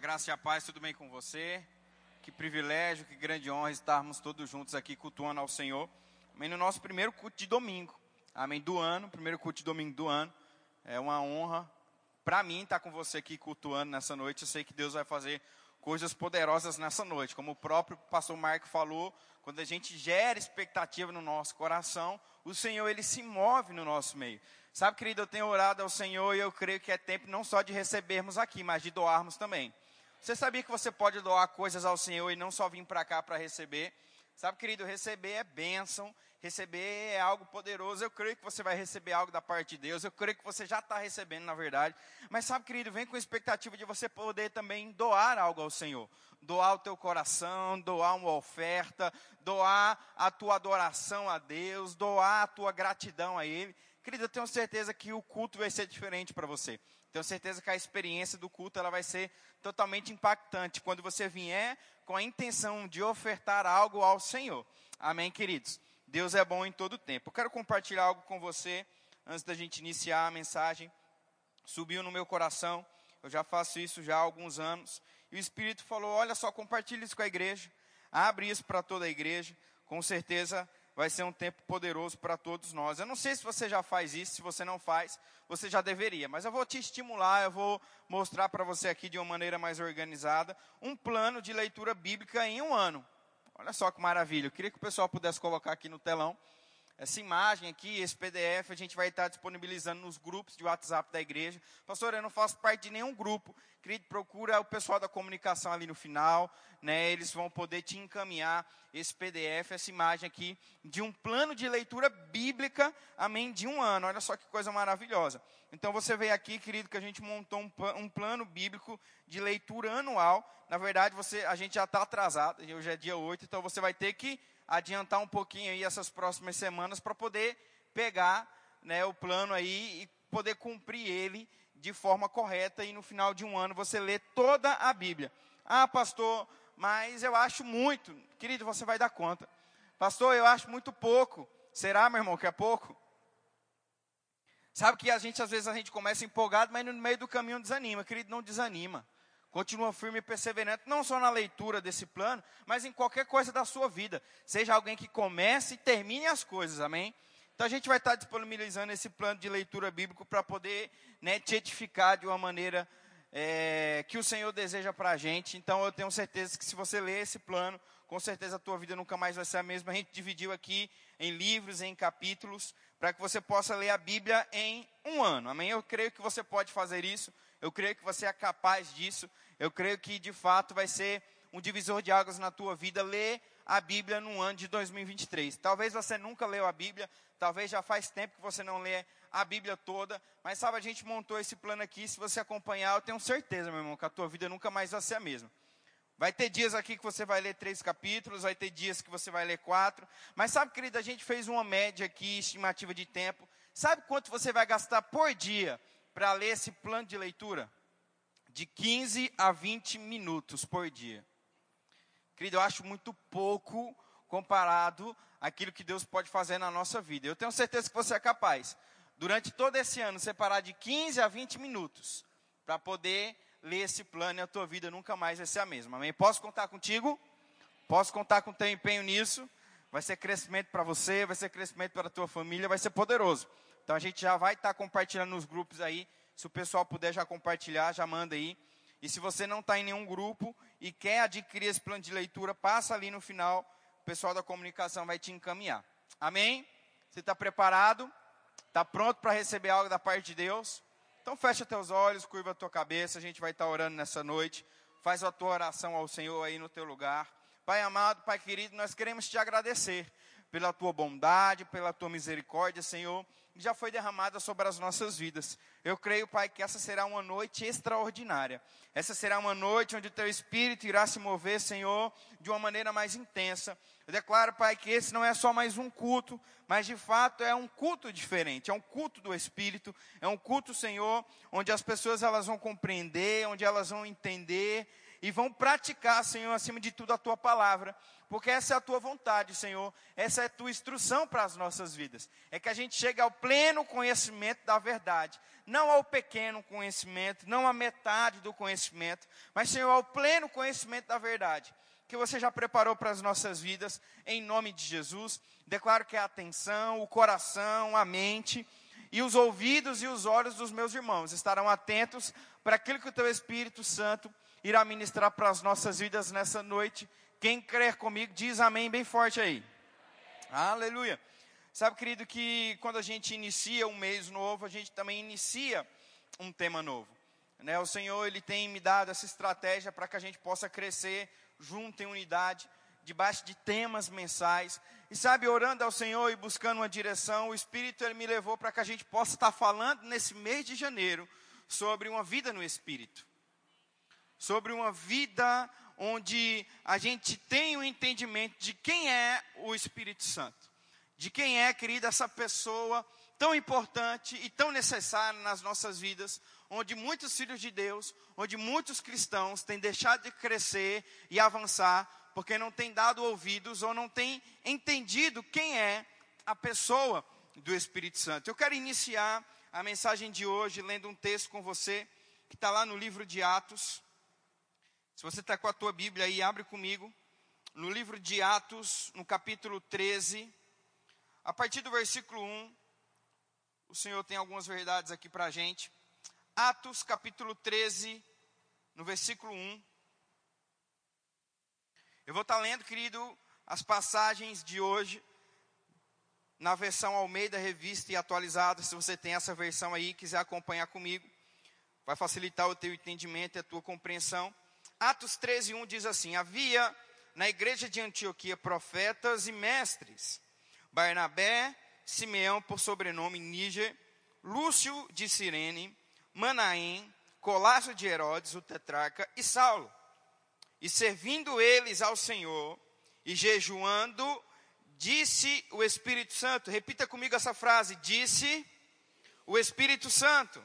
graça e a paz, tudo bem com você? Que privilégio, que grande honra estarmos todos juntos aqui cultuando ao Senhor. Amém. No nosso primeiro culto de domingo. Amém. Do ano, primeiro culto de domingo do ano. É uma honra para mim estar com você aqui cultuando nessa noite. Eu sei que Deus vai fazer coisas poderosas nessa noite. Como o próprio pastor Marco falou, quando a gente gera expectativa no nosso coração, o Senhor ele se move no nosso meio. Sabe, querido, eu tenho orado ao Senhor e eu creio que é tempo não só de recebermos aqui, mas de doarmos também. Você sabia que você pode doar coisas ao Senhor e não só vir para cá para receber? Sabe, querido, receber é bênção, receber é algo poderoso. Eu creio que você vai receber algo da parte de Deus. Eu creio que você já está recebendo, na verdade. Mas sabe, querido, vem com a expectativa de você poder também doar algo ao Senhor. Doar o teu coração, doar uma oferta, doar a tua adoração a Deus, doar a tua gratidão a Ele. Querido, eu tenho certeza que o culto vai ser diferente para você. Tenho certeza que a experiência do culto ela vai ser totalmente impactante quando você vier com a intenção de ofertar algo ao Senhor. Amém, queridos? Deus é bom em todo tempo. Eu quero compartilhar algo com você antes da gente iniciar a mensagem. Subiu no meu coração, eu já faço isso já há alguns anos. E o Espírito falou: Olha só, compartilhe isso com a igreja, abre isso para toda a igreja. Com certeza vai ser um tempo poderoso para todos nós. Eu não sei se você já faz isso, se você não faz, você já deveria, mas eu vou te estimular, eu vou mostrar para você aqui de uma maneira mais organizada um plano de leitura bíblica em um ano. Olha só que maravilha. Eu queria que o pessoal pudesse colocar aqui no telão essa imagem aqui, esse PDF, a gente vai estar disponibilizando nos grupos de WhatsApp da igreja. Pastor, eu não faço parte de nenhum grupo. Querido, procura o pessoal da comunicação ali no final, né? Eles vão poder te encaminhar esse PDF, essa imagem aqui, de um plano de leitura bíblica, amém, de um ano. Olha só que coisa maravilhosa. Então você veio aqui, querido, que a gente montou um, um plano bíblico de leitura anual. Na verdade, você, a gente já está atrasado, hoje é dia 8, então você vai ter que adiantar um pouquinho aí essas próximas semanas para poder pegar né, o plano aí e poder cumprir ele de forma correta e no final de um ano você lê toda a Bíblia. Ah, pastor, mas eu acho muito. Querido, você vai dar conta. Pastor, eu acho muito pouco. Será, meu irmão, que é pouco? Sabe que a gente, às vezes, a gente começa empolgado, mas no meio do caminho desanima. Querido, não desanima. Continua firme e perseverante, não só na leitura desse plano, mas em qualquer coisa da sua vida. Seja alguém que comece e termine as coisas, amém? Então a gente vai estar disponibilizando esse plano de leitura bíblico para poder né, te edificar de uma maneira é, que o Senhor deseja para a gente. Então eu tenho certeza que se você ler esse plano, com certeza a tua vida nunca mais vai ser a mesma. A gente dividiu aqui em livros, em capítulos, para que você possa ler a Bíblia em um ano. Amém? Eu creio que você pode fazer isso. Eu creio que você é capaz disso. Eu creio que de fato vai ser um divisor de águas na tua vida ler a Bíblia no ano de 2023. Talvez você nunca leu a Bíblia, talvez já faz tempo que você não lê a Bíblia toda, mas sabe, a gente montou esse plano aqui, se você acompanhar, eu tenho certeza, meu irmão, que a tua vida nunca mais vai ser a mesma. Vai ter dias aqui que você vai ler três capítulos, vai ter dias que você vai ler quatro. Mas sabe, querido, a gente fez uma média aqui, estimativa de tempo. Sabe quanto você vai gastar por dia para ler esse plano de leitura? De 15 a 20 minutos por dia. Querido, eu acho muito pouco comparado àquilo que Deus pode fazer na nossa vida. Eu tenho certeza que você é capaz, durante todo esse ano, separar de 15 a 20 minutos para poder ler esse plano e a tua vida nunca mais vai ser a mesma. Amém? Posso contar contigo? Posso contar com teu empenho nisso? Vai ser crescimento para você, vai ser crescimento para a tua família, vai ser poderoso. Então a gente já vai estar tá compartilhando nos grupos aí. Se o pessoal puder já compartilhar, já manda aí. E se você não está em nenhum grupo e quer adquirir esse plano de leitura, passa ali no final, o pessoal da comunicação vai te encaminhar. Amém? Você está preparado? Está pronto para receber algo da parte de Deus? Então fecha teus olhos, curva a tua cabeça, a gente vai estar tá orando nessa noite. Faz a tua oração ao Senhor aí no teu lugar. Pai amado, Pai querido, nós queremos te agradecer pela tua bondade, pela tua misericórdia, Senhor já foi derramada sobre as nossas vidas. Eu creio, Pai, que essa será uma noite extraordinária. Essa será uma noite onde o Teu Espírito irá se mover, Senhor, de uma maneira mais intensa. Eu declaro, Pai, que esse não é só mais um culto, mas de fato é um culto diferente, é um culto do Espírito, é um culto, Senhor, onde as pessoas elas vão compreender, onde elas vão entender e vão praticar, Senhor, acima de tudo a tua palavra, porque essa é a tua vontade, Senhor, essa é a tua instrução para as nossas vidas. É que a gente chegue ao pleno conhecimento da verdade, não ao pequeno conhecimento, não à metade do conhecimento, mas, Senhor, ao pleno conhecimento da verdade, que você já preparou para as nossas vidas, em nome de Jesus. Declaro que a atenção, o coração, a mente e os ouvidos e os olhos dos meus irmãos estarão atentos para aquilo que o teu Espírito Santo irá ministrar para as nossas vidas nessa noite. Quem crer comigo, diz amém bem forte aí. Amém. Aleluia. Sabe, querido, que quando a gente inicia um mês novo, a gente também inicia um tema novo. Né? O Senhor, Ele tem me dado essa estratégia para que a gente possa crescer junto em unidade, debaixo de temas mensais. E sabe, orando ao Senhor e buscando uma direção, o Espírito Ele me levou para que a gente possa estar falando nesse mês de janeiro sobre uma vida no Espírito sobre uma vida onde a gente tem o um entendimento de quem é o Espírito Santo, de quem é, querida, essa pessoa tão importante e tão necessária nas nossas vidas, onde muitos filhos de Deus, onde muitos cristãos têm deixado de crescer e avançar, porque não têm dado ouvidos ou não têm entendido quem é a pessoa do Espírito Santo. Eu quero iniciar a mensagem de hoje lendo um texto com você, que está lá no livro de Atos, se você está com a tua Bíblia aí, abre comigo. No livro de Atos, no capítulo 13, a partir do versículo 1, o Senhor tem algumas verdades aqui para a gente. Atos, capítulo 13, no versículo 1. Eu vou estar tá lendo, querido, as passagens de hoje, na versão Almeida Revista e atualizada. Se você tem essa versão aí, quiser acompanhar comigo, vai facilitar o teu entendimento e a tua compreensão. Atos 13, 1 diz assim: Havia na igreja de Antioquia profetas e mestres, Barnabé, Simeão, por sobrenome Níger, Lúcio de Cirene, Manaém, Colácio de Herodes, o tetrarca, e Saulo. E servindo eles ao Senhor e jejuando, disse o Espírito Santo, repita comigo essa frase: disse o Espírito Santo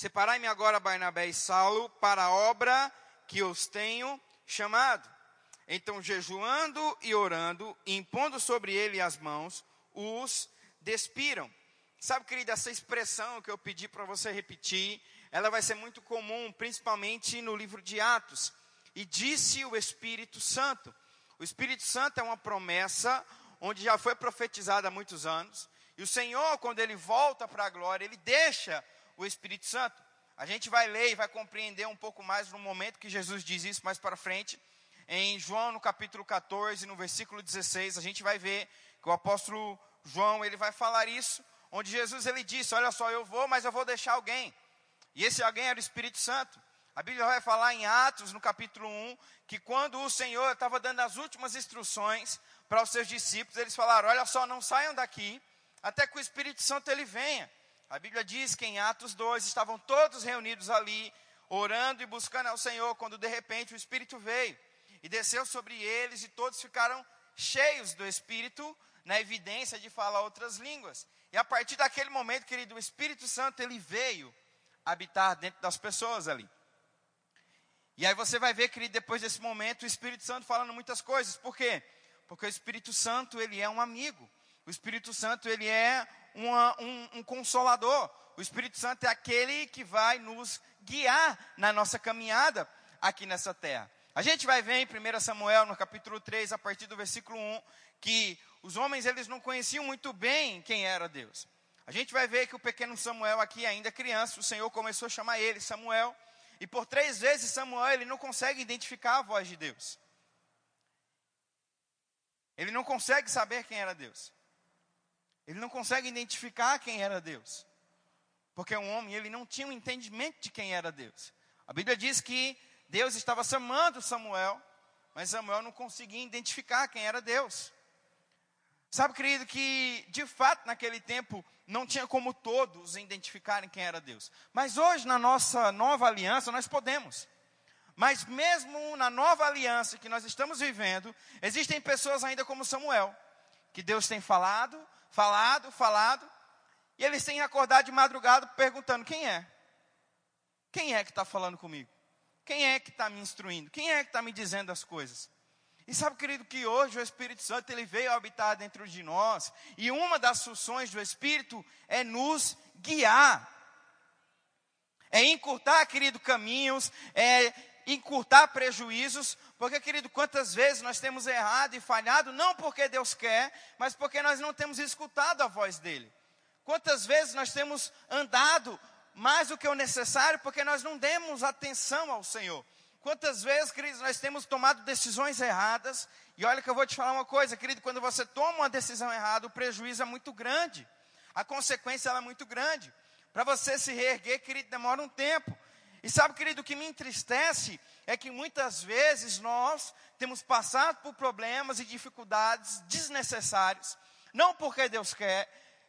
Separai-me agora Barnabé e Saulo para a obra que os tenho chamado. Então, jejuando e orando, impondo sobre ele as mãos, os despiram. Sabe, querida, essa expressão que eu pedi para você repetir, ela vai ser muito comum, principalmente no livro de Atos. E disse o Espírito Santo. O Espírito Santo é uma promessa onde já foi profetizada há muitos anos. E o Senhor, quando ele volta para a glória, ele deixa o Espírito Santo. A gente vai ler e vai compreender um pouco mais no momento que Jesus diz isso mais para frente. Em João, no capítulo 14, no versículo 16, a gente vai ver que o apóstolo João, ele vai falar isso, onde Jesus ele disse: "Olha só, eu vou, mas eu vou deixar alguém". E esse alguém era o Espírito Santo. A Bíblia vai falar em Atos, no capítulo 1, que quando o Senhor estava dando as últimas instruções para os seus discípulos, eles falaram: "Olha só, não saiam daqui até que o Espírito Santo ele venha". A Bíblia diz que em Atos 2 estavam todos reunidos ali, orando e buscando ao Senhor, quando de repente o Espírito veio e desceu sobre eles e todos ficaram cheios do Espírito, na evidência de falar outras línguas. E a partir daquele momento, querido, o Espírito Santo ele veio habitar dentro das pessoas ali. E aí você vai ver, querido, depois desse momento, o Espírito Santo falando muitas coisas. Por quê? Porque o Espírito Santo, ele é um amigo. O Espírito Santo, ele é uma, um, um consolador. O Espírito Santo é aquele que vai nos guiar na nossa caminhada aqui nessa terra. A gente vai ver em 1 Samuel, no capítulo 3, a partir do versículo 1, que os homens eles não conheciam muito bem quem era Deus. A gente vai ver que o pequeno Samuel aqui, ainda criança, o Senhor começou a chamar ele Samuel, e por três vezes Samuel ele não consegue identificar a voz de Deus. Ele não consegue saber quem era Deus. Ele não consegue identificar quem era Deus. Porque um homem, ele não tinha um entendimento de quem era Deus. A Bíblia diz que Deus estava chamando Samuel, mas Samuel não conseguia identificar quem era Deus. Sabe, querido, que de fato naquele tempo não tinha como todos identificarem quem era Deus. Mas hoje, na nossa nova aliança, nós podemos. Mas mesmo na nova aliança que nós estamos vivendo, existem pessoas ainda como Samuel, que Deus tem falado, falado, falado, e eles têm acordado de madrugada perguntando: quem é? Quem é que está falando comigo? Quem é que está me instruindo? Quem é que está me dizendo as coisas? E sabe, querido, que hoje o Espírito Santo ele veio habitar dentro de nós, e uma das funções do Espírito é nos guiar. É encurtar, querido, caminhos, é encurtar prejuízos, porque, querido, quantas vezes nós temos errado e falhado, não porque Deus quer, mas porque nós não temos escutado a voz dEle. Quantas vezes nós temos andado mais do que o necessário, porque nós não demos atenção ao Senhor. Quantas vezes, queridos, nós temos tomado decisões erradas, e olha que eu vou te falar uma coisa, querido, quando você toma uma decisão errada, o prejuízo é muito grande, a consequência é muito grande. Para você se reerguer, querido, demora um tempo. E sabe, querido, o que me entristece é que muitas vezes nós temos passado por problemas e dificuldades desnecessários, não porque Deus quer,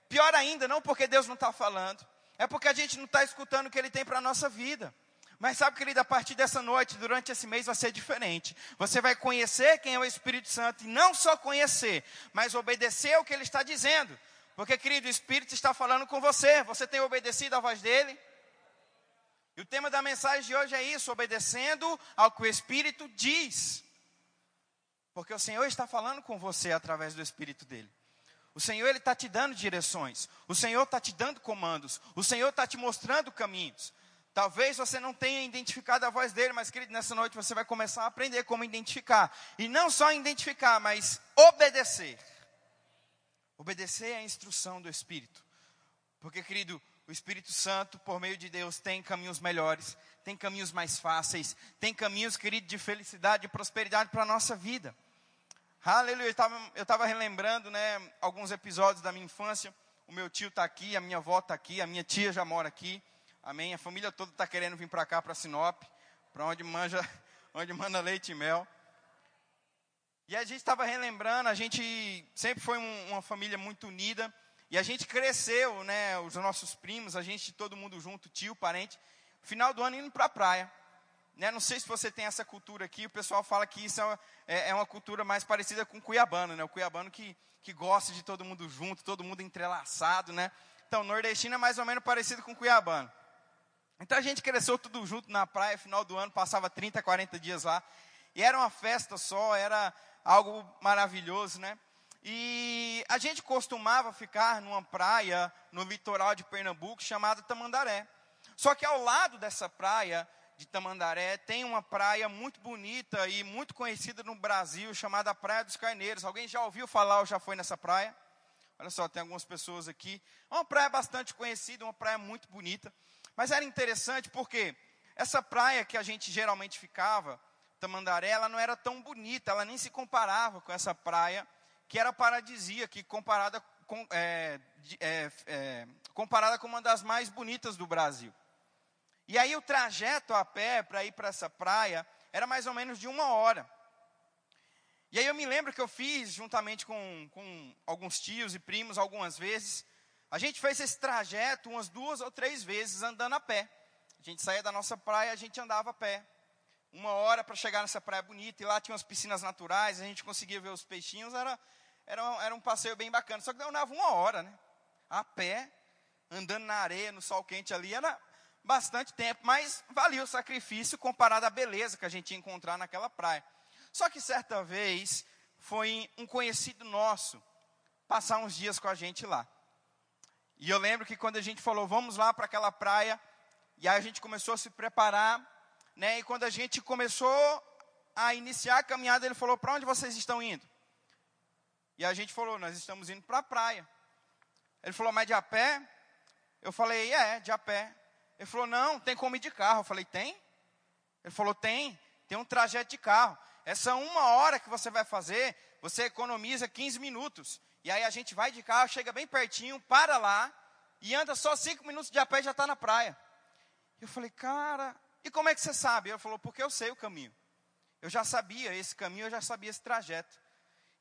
pior ainda, não porque Deus não está falando, é porque a gente não está escutando o que Ele tem para a nossa vida. Mas sabe, querido, a partir dessa noite, durante esse mês, vai ser diferente. Você vai conhecer quem é o Espírito Santo, e não só conhecer, mas obedecer o que Ele está dizendo. Porque, querido, o Espírito está falando com você. Você tem obedecido à voz dele? E o tema da mensagem de hoje é isso: obedecendo ao que o Espírito diz. Porque o Senhor está falando com você através do Espírito dele. O Senhor ele está te dando direções. O Senhor está te dando comandos. O Senhor está te mostrando caminhos. Talvez você não tenha identificado a voz dele, mas querido, nessa noite você vai começar a aprender como identificar. E não só identificar, mas obedecer. Obedecer à instrução do Espírito. Porque, querido, o Espírito Santo, por meio de Deus, tem caminhos melhores, tem caminhos mais fáceis, tem caminhos, querido, de felicidade e prosperidade para a nossa vida. Aleluia. Eu estava relembrando né, alguns episódios da minha infância. O meu tio está aqui, a minha avó está aqui, a minha tia já mora aqui. Amém? A família toda está querendo vir para cá, para Sinop, para onde manja, onde manda leite e mel. E a gente estava relembrando, a gente sempre foi um, uma família muito unida. E a gente cresceu, né? Os nossos primos, a gente todo mundo junto, tio, parente. Final do ano indo para a praia. Né? Não sei se você tem essa cultura aqui. O pessoal fala que isso é, é, é uma cultura mais parecida com o cuiabano, né? O cuiabano que, que gosta de todo mundo junto, todo mundo entrelaçado, né? Então, nordestino é mais ou menos parecido com o cuiabano. Então a gente cresceu tudo junto na praia, final do ano, passava 30, 40 dias lá. E era uma festa só, era algo maravilhoso, né? E a gente costumava ficar numa praia no litoral de Pernambuco chamada Tamandaré. Só que ao lado dessa praia de Tamandaré tem uma praia muito bonita e muito conhecida no Brasil chamada Praia dos Carneiros. Alguém já ouviu falar ou já foi nessa praia? Olha só, tem algumas pessoas aqui. É uma praia bastante conhecida, uma praia muito bonita. Mas era interessante porque essa praia que a gente geralmente ficava, Tamandaré, ela não era tão bonita, ela nem se comparava com essa praia que era paradisíaca, comparada com, é, é, é, comparada com uma das mais bonitas do Brasil. E aí o trajeto a pé para ir para essa praia era mais ou menos de uma hora. E aí eu me lembro que eu fiz, juntamente com, com alguns tios e primos, algumas vezes, a gente fez esse trajeto umas duas ou três vezes andando a pé. A gente saía da nossa praia, a gente andava a pé. Uma hora para chegar nessa praia bonita, e lá tinha umas piscinas naturais, a gente conseguia ver os peixinhos, era, era, era um passeio bem bacana. Só que demorava uma hora, né? A pé, andando na areia, no sol quente ali, era bastante tempo, mas valia o sacrifício comparado à beleza que a gente ia encontrar naquela praia. Só que certa vez foi um conhecido nosso passar uns dias com a gente lá. E eu lembro que quando a gente falou, vamos lá para aquela praia, e aí a gente começou a se preparar, né? E quando a gente começou a iniciar a caminhada, ele falou: "Para onde vocês estão indo?" E a gente falou: "Nós estamos indo para a praia." Ele falou: "Mas de a pé?" Eu falei: "É, de a pé." Ele falou: "Não, tem como ir de carro." Eu falei: "Tem?" Ele falou: "Tem, tem um trajeto de carro. Essa uma hora que você vai fazer, você economiza 15 minutos. E aí a gente vai de carro, chega bem pertinho, para lá e anda só cinco minutos de a pé e já está na praia. Eu falei, cara, e como é que você sabe? Ele falou, porque eu sei o caminho. Eu já sabia esse caminho, eu já sabia esse trajeto.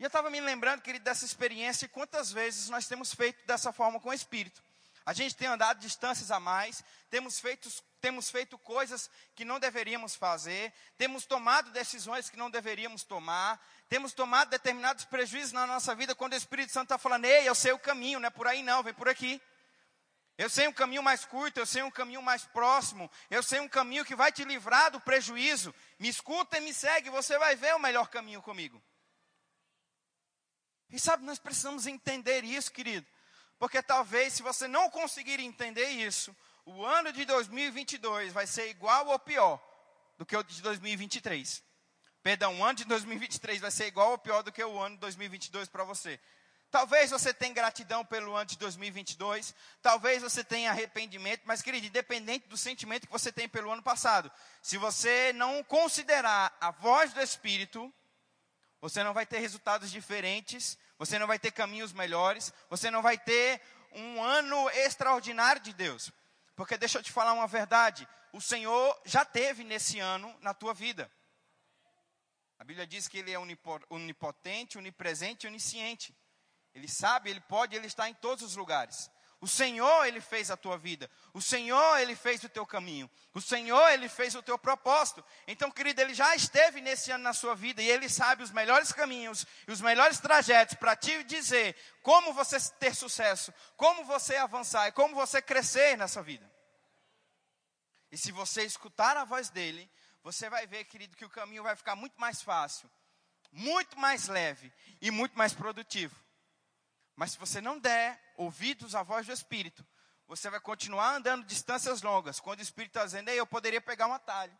E eu estava me lembrando, querido, dessa experiência e quantas vezes nós temos feito dessa forma com o Espírito. A gente tem andado distâncias a mais, temos feito, temos feito coisas que não deveríamos fazer, temos tomado decisões que não deveríamos tomar, temos tomado determinados prejuízos na nossa vida quando o Espírito Santo está falando, ei, eu sei o caminho, não é por aí não, vem por aqui. Eu sei um caminho mais curto, eu sei um caminho mais próximo, eu sei um caminho que vai te livrar do prejuízo. Me escuta e me segue, você vai ver o melhor caminho comigo. E sabe, nós precisamos entender isso, querido. Porque talvez, se você não conseguir entender isso, o ano de 2022 vai ser igual ou pior do que o de 2023. Perdão, o ano de 2023 vai ser igual ou pior do que o ano de 2022 para você. Talvez você tenha gratidão pelo ano de 2022, talvez você tenha arrependimento, mas querido, independente do sentimento que você tem pelo ano passado, se você não considerar a voz do Espírito, você não vai ter resultados diferentes, você não vai ter caminhos melhores, você não vai ter um ano extraordinário de Deus. Porque deixa eu te falar uma verdade, o Senhor já teve nesse ano na tua vida. A Bíblia diz que Ele é onipotente, onipresente onisciente. Ele sabe, Ele pode, Ele está em todos os lugares. O Senhor, Ele fez a tua vida. O Senhor, Ele fez o teu caminho. O Senhor, Ele fez o teu propósito. Então, querido, Ele já esteve nesse ano na sua vida e Ele sabe os melhores caminhos e os melhores trajetos para te dizer como você ter sucesso, como você avançar e como você crescer nessa vida. E se você escutar a voz dEle, você vai ver, querido, que o caminho vai ficar muito mais fácil, muito mais leve e muito mais produtivo. Mas se você não der ouvidos à voz do Espírito, você vai continuar andando distâncias longas. Quando o Espírito está dizendo, eu poderia pegar um atalho.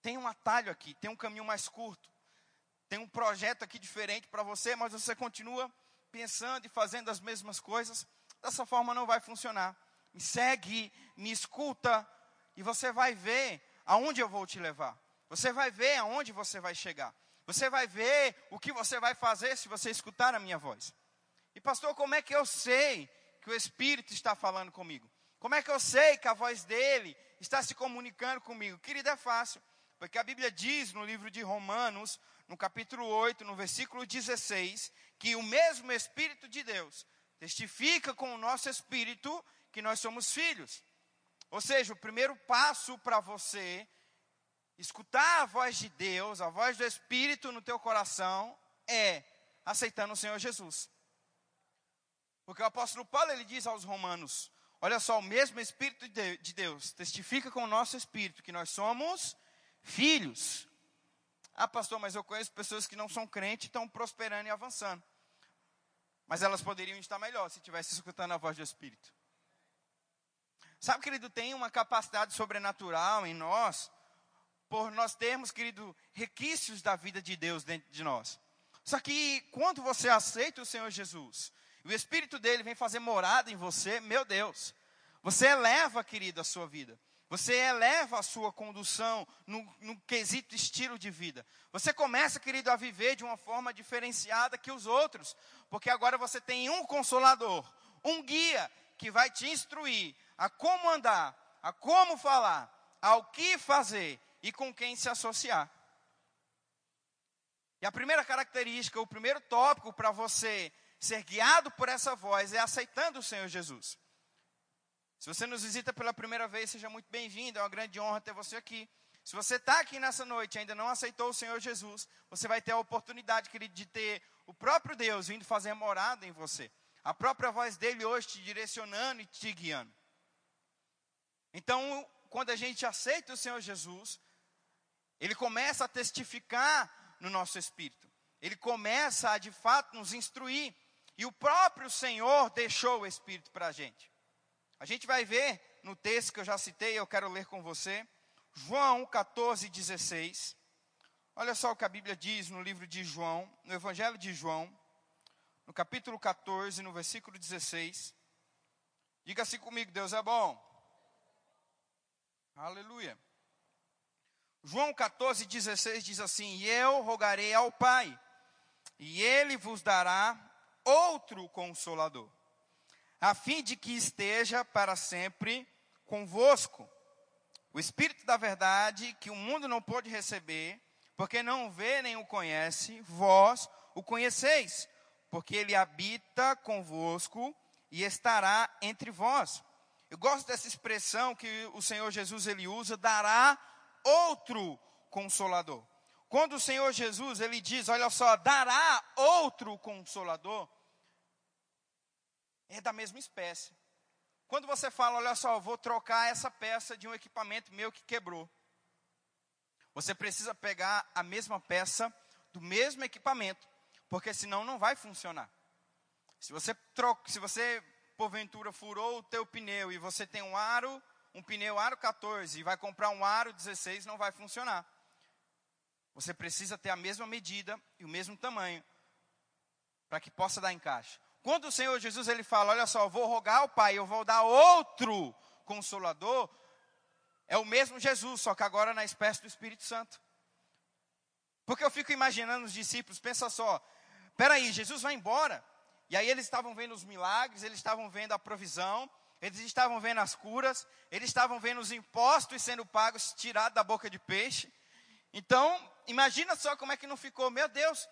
Tem um atalho aqui, tem um caminho mais curto. Tem um projeto aqui diferente para você, mas você continua pensando e fazendo as mesmas coisas. Dessa forma não vai funcionar. Me segue, me escuta, e você vai ver aonde eu vou te levar. Você vai ver aonde você vai chegar. Você vai ver o que você vai fazer se você escutar a minha voz. E pastor, como é que eu sei que o Espírito está falando comigo? Como é que eu sei que a voz dele está se comunicando comigo? Querido, é fácil, porque a Bíblia diz no livro de Romanos, no capítulo 8, no versículo 16, que o mesmo Espírito de Deus testifica com o nosso espírito que nós somos filhos. Ou seja, o primeiro passo para você escutar a voz de Deus, a voz do Espírito no teu coração, é aceitando o Senhor Jesus. Porque o apóstolo Paulo ele diz aos romanos: olha só, o mesmo Espírito de Deus testifica com o nosso espírito que nós somos filhos. Ah, pastor, mas eu conheço pessoas que não são crentes e estão prosperando e avançando. Mas elas poderiam estar melhor se estivessem escutando a voz do Espírito. Sabe, querido, tem uma capacidade sobrenatural em nós, por nós termos, querido, requisitos da vida de Deus dentro de nós. Só que quando você aceita o Senhor Jesus, o Espírito dele vem fazer morada em você, meu Deus. Você eleva, querido, a sua vida. Você eleva a sua condução no, no, quesito estilo de vida. Você começa, querido, a viver de uma forma diferenciada que os outros. Porque agora você tem um consolador, um guia que vai te instruir a como andar, a como falar, ao que fazer e com quem se associar. E a primeira característica, o primeiro tópico para você ser guiado por essa voz é aceitando o Senhor Jesus. Se você nos visita pela primeira vez, seja muito bem-vindo, é uma grande honra ter você aqui. Se você está aqui nessa noite e ainda não aceitou o Senhor Jesus, você vai ter a oportunidade, querido, de ter o próprio Deus vindo fazer morada em você. A própria voz dele hoje te direcionando e te guiando. Então, quando a gente aceita o Senhor Jesus, ele começa a testificar no nosso espírito. Ele começa a, de fato, nos instruir. E o próprio Senhor deixou o Espírito para a gente. A gente vai ver no texto que eu já citei, eu quero ler com você, João 14, 16. Olha só o que a Bíblia diz no livro de João, no Evangelho de João, no capítulo 14, no versículo 16. Diga assim comigo: Deus é bom. Aleluia. João 14, 16 diz assim: E eu rogarei ao Pai, e ele vos dará outro consolador, a fim de que esteja para sempre convosco. O Espírito da verdade, que o mundo não pôde receber, porque não vê nem o conhece, vós o conheceis, porque ele habita convosco e estará entre vós. Eu gosto dessa expressão que o Senhor Jesus ele usa, dará outro consolador. Quando o Senhor Jesus, ele diz, olha só, dará outro consolador, é da mesma espécie. quando você fala, olha só, vou trocar essa peça de um equipamento meu que quebrou. Você precisa pegar a mesma peça do mesmo equipamento, porque senão não vai funcionar. Se você troca, se você porventura furou o teu pneu e você tem um aro, um pneu aro 14 e vai comprar um aro 16, não vai funcionar. Você precisa ter a mesma medida e o mesmo tamanho para que possa dar encaixe. Quando o Senhor Jesus ele fala, olha só, vou rogar ao Pai, eu vou dar outro consolador, é o mesmo Jesus, só que agora na espécie do Espírito Santo. Porque eu fico imaginando os discípulos, pensa só, peraí, Jesus vai embora, e aí eles estavam vendo os milagres, eles estavam vendo a provisão, eles estavam vendo as curas, eles estavam vendo os impostos sendo pagos, tirados da boca de peixe. Então, imagina só como é que não ficou, meu Deus,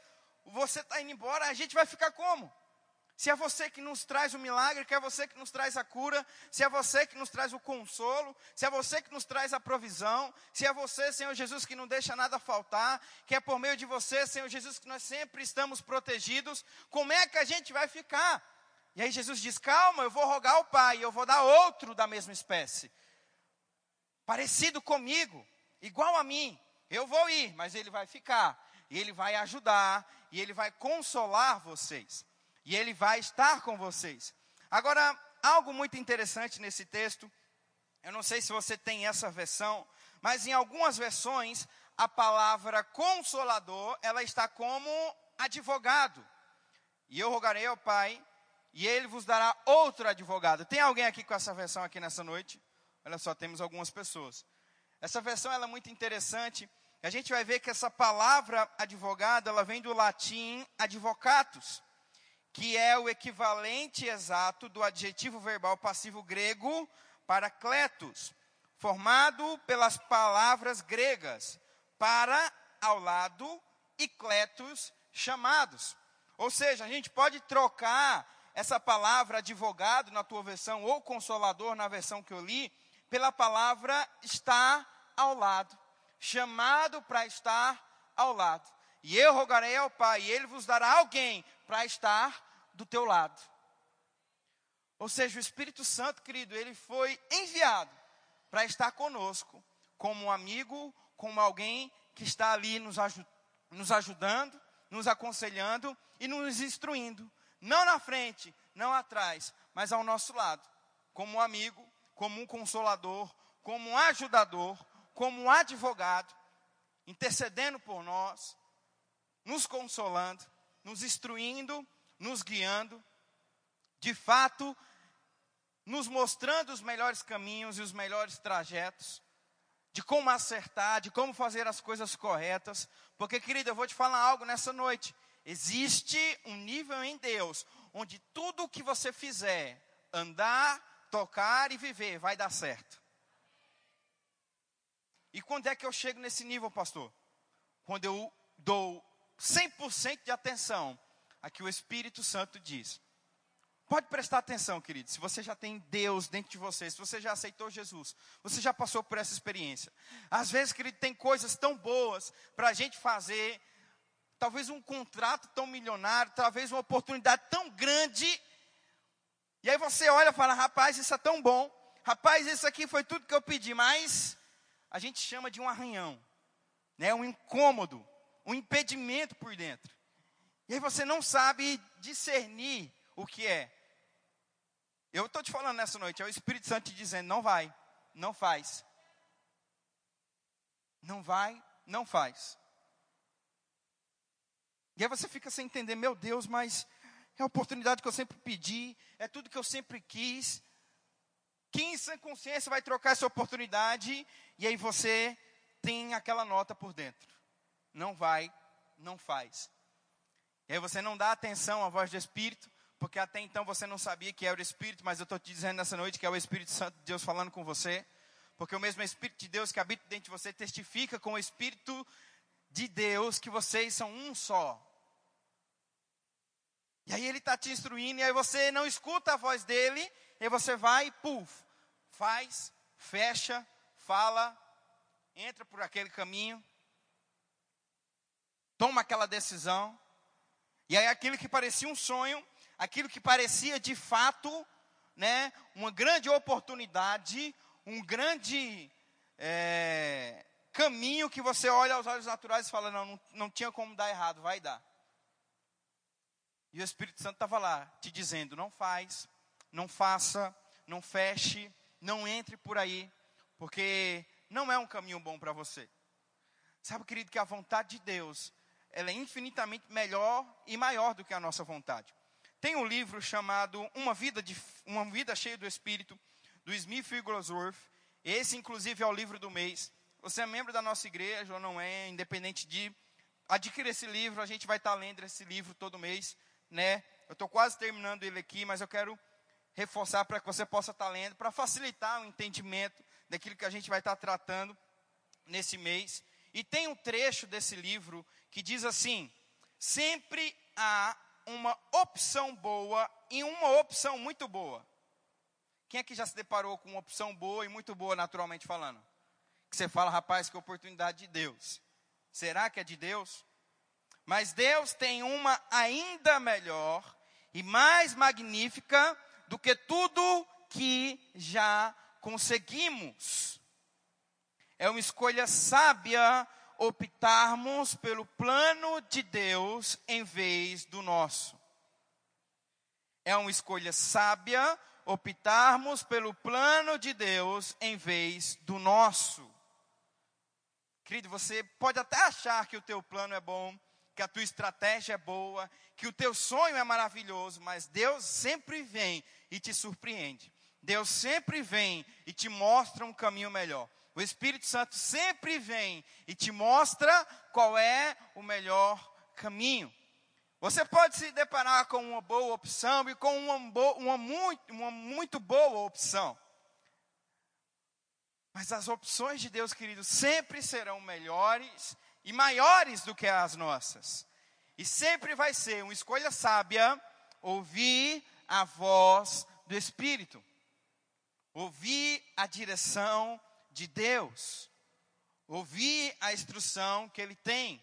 você está indo embora, a gente vai ficar como? Se é você que nos traz o milagre, que é você que nos traz a cura, se é você que nos traz o consolo, se é você que nos traz a provisão, se é você, Senhor Jesus, que não deixa nada faltar, que é por meio de você, Senhor Jesus, que nós sempre estamos protegidos, como é que a gente vai ficar? E aí Jesus diz: calma, eu vou rogar ao Pai, eu vou dar outro da mesma espécie, parecido comigo, igual a mim. Eu vou ir, mas ele vai ficar, e ele vai ajudar, e ele vai consolar vocês e ele vai estar com vocês. Agora, algo muito interessante nesse texto, eu não sei se você tem essa versão, mas em algumas versões a palavra consolador, ela está como advogado. E eu rogarei ao Pai, e ele vos dará outro advogado. Tem alguém aqui com essa versão aqui nessa noite? Olha só, temos algumas pessoas. Essa versão ela é muito interessante. A gente vai ver que essa palavra advogado, ela vem do latim advocatus, que é o equivalente exato do adjetivo verbal passivo grego para kletos, formado pelas palavras gregas para ao lado e kletos chamados. Ou seja, a gente pode trocar essa palavra advogado na tua versão ou consolador na versão que eu li pela palavra estar ao lado, chamado para estar ao lado. E eu rogarei ao Pai, e ele vos dará alguém para estar do teu lado. Ou seja, o Espírito Santo, querido, ele foi enviado para estar conosco, como um amigo, como alguém que está ali nos, nos ajudando, nos aconselhando e nos instruindo. Não na frente, não atrás, mas ao nosso lado. Como um amigo, como um consolador, como um ajudador, como advogado, intercedendo por nós, nos consolando, nos instruindo, nos guiando, de fato, nos mostrando os melhores caminhos e os melhores trajetos, de como acertar, de como fazer as coisas corretas, porque, querido, eu vou te falar algo nessa noite. Existe um nível em Deus onde tudo o que você fizer, andar, tocar e viver, vai dar certo. E quando é que eu chego nesse nível, pastor? Quando eu dou 100% de atenção a que o Espírito Santo diz. Pode prestar atenção, querido. Se você já tem Deus dentro de você, se você já aceitou Jesus, você já passou por essa experiência. Às vezes, querido, tem coisas tão boas para a gente fazer, talvez um contrato tão milionário, talvez uma oportunidade tão grande. E aí você olha e fala: rapaz, isso é tão bom. Rapaz, isso aqui foi tudo que eu pedi, mas a gente chama de um arranhão, né? um incômodo, um impedimento por dentro. E aí você não sabe discernir o que é. Eu estou te falando nessa noite, é o Espírito Santo te dizendo: não vai, não faz. Não vai, não faz. E aí você fica sem entender, meu Deus, mas é a oportunidade que eu sempre pedi, é tudo que eu sempre quis. Quem sem consciência vai trocar essa oportunidade e aí você tem aquela nota por dentro. Não vai, não faz. E aí você não dá atenção à voz do Espírito, porque até então você não sabia que era o Espírito, mas eu estou te dizendo nessa noite que é o Espírito Santo de Deus falando com você, porque o mesmo Espírito de Deus que habita dentro de você testifica com o Espírito de Deus que vocês são um só. E aí ele está te instruindo, e aí você não escuta a voz dele, e você vai e puf, faz, fecha, fala, entra por aquele caminho, toma aquela decisão, e aí aquilo que parecia um sonho, aquilo que parecia de fato né, uma grande oportunidade, um grande é, caminho que você olha aos olhos naturais e fala: não, não, não tinha como dar errado, vai dar. E o Espírito Santo estava lá, te dizendo: não faz, não faça, não feche, não entre por aí, porque não é um caminho bom para você. Sabe, querido, que a vontade de Deus, ela é infinitamente melhor e maior do que a nossa vontade. Tem um livro chamado Uma Vida, de, Uma Vida Cheia do Espírito, do Smith Wigglesworth. Esse, inclusive, é o livro do mês. Você é membro da nossa igreja ou não é, independente de adquirir esse livro, a gente vai estar lendo esse livro todo mês, né? Eu estou quase terminando ele aqui, mas eu quero reforçar para que você possa estar lendo, para facilitar o entendimento daquilo que a gente vai estar tratando nesse mês. E tem um trecho desse livro que diz assim: sempre há uma opção boa e uma opção muito boa. Quem aqui já se deparou com uma opção boa e muito boa, naturalmente falando? Que você fala, rapaz, que oportunidade de Deus. Será que é de Deus? Mas Deus tem uma ainda melhor e mais magnífica do que tudo que já conseguimos. É uma escolha sábia optarmos pelo plano de Deus em vez do nosso. É uma escolha sábia optarmos pelo plano de Deus em vez do nosso. Querido, você pode até achar que o teu plano é bom, que a tua estratégia é boa, que o teu sonho é maravilhoso, mas Deus sempre vem e te surpreende. Deus sempre vem e te mostra um caminho melhor. O Espírito Santo sempre vem e te mostra qual é o melhor caminho. Você pode se deparar com uma boa opção e com uma, uma, muito, uma muito boa opção. Mas as opções de Deus, querido, sempre serão melhores e maiores do que as nossas. E sempre vai ser uma escolha sábia ouvir a voz do Espírito, ouvir a direção de Deus, ouvir a instrução que Ele tem.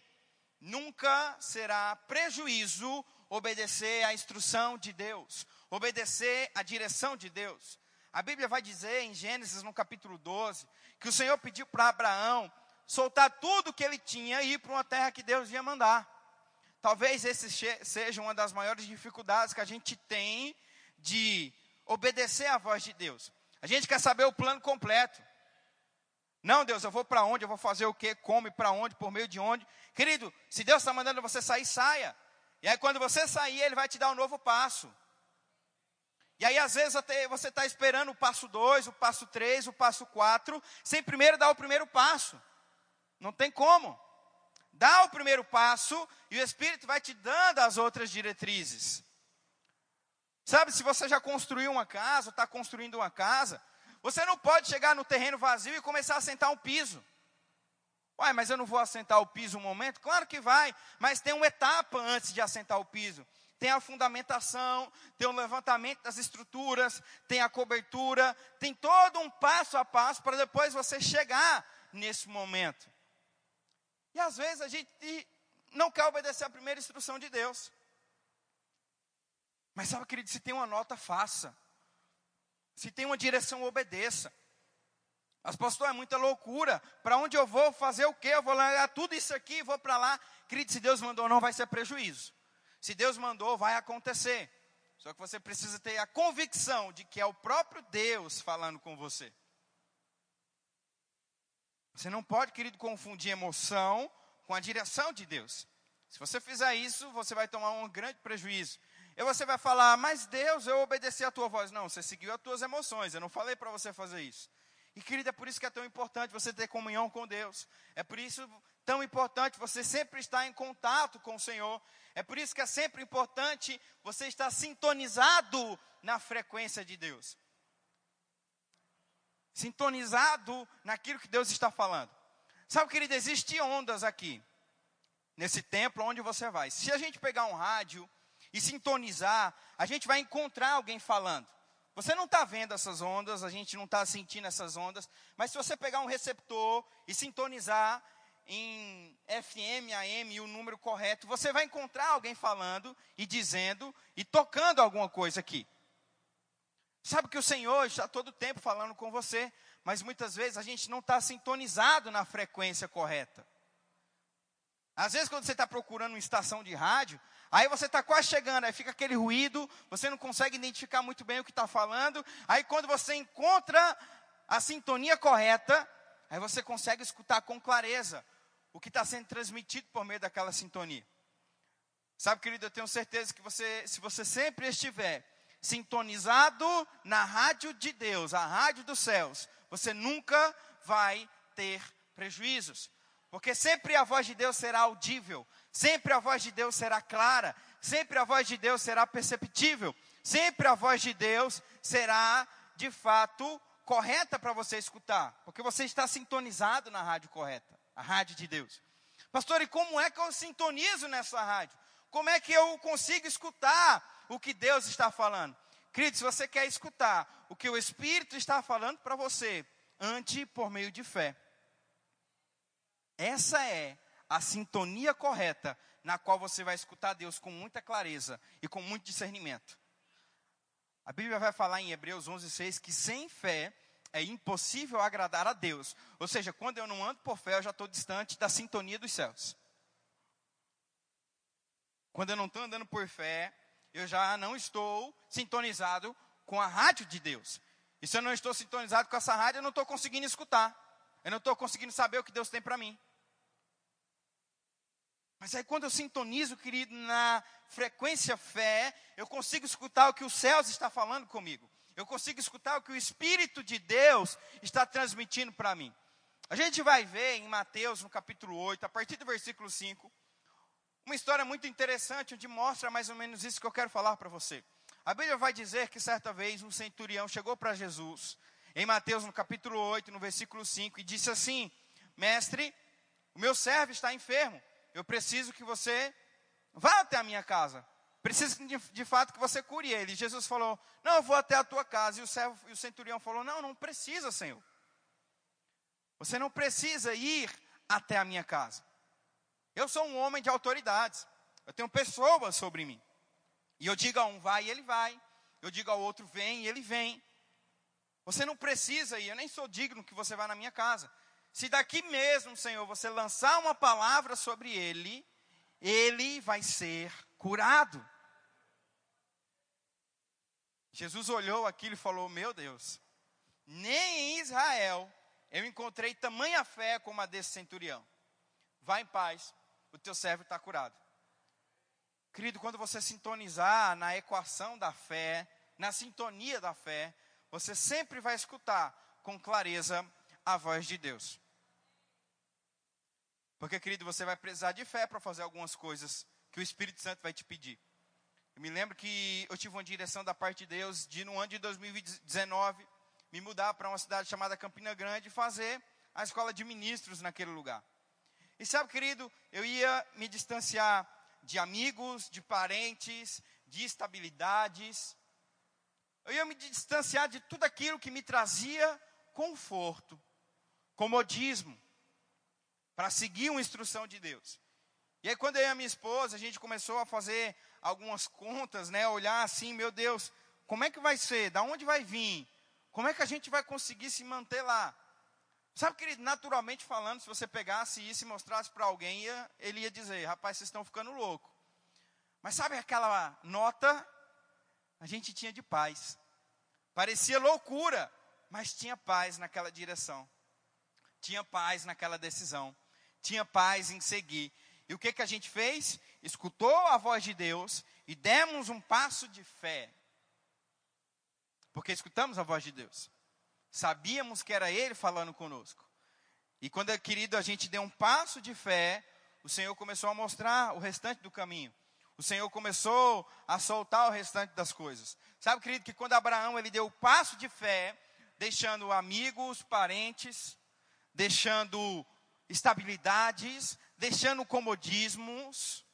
Nunca será prejuízo obedecer à instrução de Deus, obedecer à direção de Deus. A Bíblia vai dizer em Gênesis, no capítulo 12, que o Senhor pediu para Abraão soltar tudo que ele tinha e ir para uma terra que Deus ia mandar. Talvez esse seja uma das maiores dificuldades que a gente tem de obedecer à voz de Deus. A gente quer saber o plano completo. Não, Deus, eu vou para onde, eu vou fazer o que, como e para onde, por meio de onde. Querido, se Deus está mandando você sair, saia. E aí quando você sair, Ele vai te dar um novo passo. E aí, às vezes, até você está esperando o passo 2, o passo 3, o passo 4, sem primeiro dar o primeiro passo. Não tem como. Dá o primeiro passo e o Espírito vai te dando as outras diretrizes. Sabe, se você já construiu uma casa, está construindo uma casa, você não pode chegar no terreno vazio e começar a assentar um piso. Uai, mas eu não vou assentar o piso um momento? Claro que vai, mas tem uma etapa antes de assentar o piso. Tem a fundamentação, tem o levantamento das estruturas, tem a cobertura, tem todo um passo a passo para depois você chegar nesse momento. E às vezes a gente não quer obedecer a primeira instrução de Deus. Mas sabe, querido, se tem uma nota, faça. Se tem uma direção, obedeça. As pastor, é muita loucura. Para onde eu vou fazer o quê? Eu vou largar tudo isso aqui, vou para lá. Querido, se Deus mandou, não vai ser prejuízo. Se Deus mandou, vai acontecer. Só que você precisa ter a convicção de que é o próprio Deus falando com você. Você não pode, querido, confundir emoção com a direção de Deus. Se você fizer isso, você vai tomar um grande prejuízo. E você vai falar, mas Deus, eu obedeci a tua voz. Não, você seguiu as tuas emoções. Eu não falei para você fazer isso. E querido, é por isso que é tão importante você ter comunhão com Deus. É por isso tão importante você sempre estar em contato com o Senhor. É por isso que é sempre importante você estar sintonizado na frequência de Deus sintonizado naquilo que Deus está falando. Sabe, querido, existem ondas aqui, nesse templo onde você vai. Se a gente pegar um rádio e sintonizar, a gente vai encontrar alguém falando. Você não está vendo essas ondas, a gente não está sentindo essas ondas, mas se você pegar um receptor e sintonizar em FM, AM e o número correto, você vai encontrar alguém falando e dizendo e tocando alguma coisa aqui. Sabe que o Senhor está todo o tempo falando com você, mas muitas vezes a gente não está sintonizado na frequência correta. Às vezes, quando você está procurando uma estação de rádio, aí você está quase chegando, aí fica aquele ruído, você não consegue identificar muito bem o que está falando. Aí, quando você encontra a sintonia correta, aí você consegue escutar com clareza o que está sendo transmitido por meio daquela sintonia. Sabe, querido, eu tenho certeza que você, se você sempre estiver sintonizado na rádio de Deus, a rádio dos céus, você nunca vai ter prejuízos. Porque sempre a voz de Deus será audível, sempre a voz de Deus será clara, sempre a voz de Deus será perceptível, sempre a voz de Deus será de fato correta para você escutar, porque você está sintonizado na rádio correta, a rádio de Deus. Pastor, e como é que eu sintonizo nessa rádio? Como é que eu consigo escutar o que Deus está falando? Querido, se você quer escutar o que o Espírito está falando para você, ante por meio de fé. Essa é a sintonia correta na qual você vai escutar Deus com muita clareza e com muito discernimento. A Bíblia vai falar em Hebreus 11:6 que sem fé é impossível agradar a Deus. Ou seja, quando eu não ando por fé, eu já estou distante da sintonia dos céus. Quando eu não estou andando por fé, eu já não estou sintonizado com a rádio de Deus. E se eu não estou sintonizado com essa rádio, eu não estou conseguindo escutar. Eu não estou conseguindo saber o que Deus tem para mim. Mas aí quando eu sintonizo, querido, na frequência fé, eu consigo escutar o que os céus está falando comigo. Eu consigo escutar o que o Espírito de Deus está transmitindo para mim. A gente vai ver em Mateus, no capítulo 8, a partir do versículo 5, uma história muito interessante, onde mostra mais ou menos isso que eu quero falar para você. A Bíblia vai dizer que certa vez um centurião chegou para Jesus, em Mateus, no capítulo 8, no versículo 5, e disse assim: Mestre, o meu servo está enfermo eu preciso que você vá até a minha casa. Preciso de, de, fato que você cure ele. Jesus falou: Não, eu vou até a tua casa. E o, servo, e o centurião falou: Não, não precisa, Senhor. Você não precisa ir até a minha casa. Eu sou um homem de autoridades. Eu tenho pessoas sobre mim. E eu digo a um vai e ele vai. Eu digo ao outro vem e ele vem. Você não precisa ir. Eu nem sou digno que você vá na minha casa. Se daqui mesmo, Senhor, você lançar uma palavra sobre ele, ele vai ser curado. Jesus olhou aquilo e falou: Meu Deus, nem em Israel eu encontrei tamanha fé como a desse centurião. Vá em paz, o teu servo está curado. Querido, quando você sintonizar na equação da fé, na sintonia da fé, você sempre vai escutar com clareza a voz de Deus. Porque, querido, você vai precisar de fé para fazer algumas coisas que o Espírito Santo vai te pedir. Eu me lembro que eu tive uma direção da parte de Deus de, no ano de 2019, me mudar para uma cidade chamada Campina Grande e fazer a escola de ministros naquele lugar. E sabe, querido, eu ia me distanciar de amigos, de parentes, de estabilidades. Eu ia me distanciar de tudo aquilo que me trazia conforto, comodismo para seguir uma instrução de Deus. E aí quando eu e a minha esposa, a gente começou a fazer algumas contas, né, olhar assim, meu Deus, como é que vai ser? Da onde vai vir? Como é que a gente vai conseguir se manter lá? Sabe, querido, naturalmente falando, se você pegasse isso e mostrasse para alguém, ia, ele ia dizer, rapaz, vocês estão ficando louco. Mas sabe aquela nota? A gente tinha de paz. Parecia loucura, mas tinha paz naquela direção. Tinha paz naquela decisão tinha paz em seguir. E o que, que a gente fez? Escutou a voz de Deus e demos um passo de fé. Porque escutamos a voz de Deus. Sabíamos que era Ele falando conosco. E quando, querido, a gente deu um passo de fé, o Senhor começou a mostrar o restante do caminho. O Senhor começou a soltar o restante das coisas. Sabe, querido, que quando Abraão ele deu o passo de fé, deixando amigos, parentes, deixando estabilidades, deixando comodismos.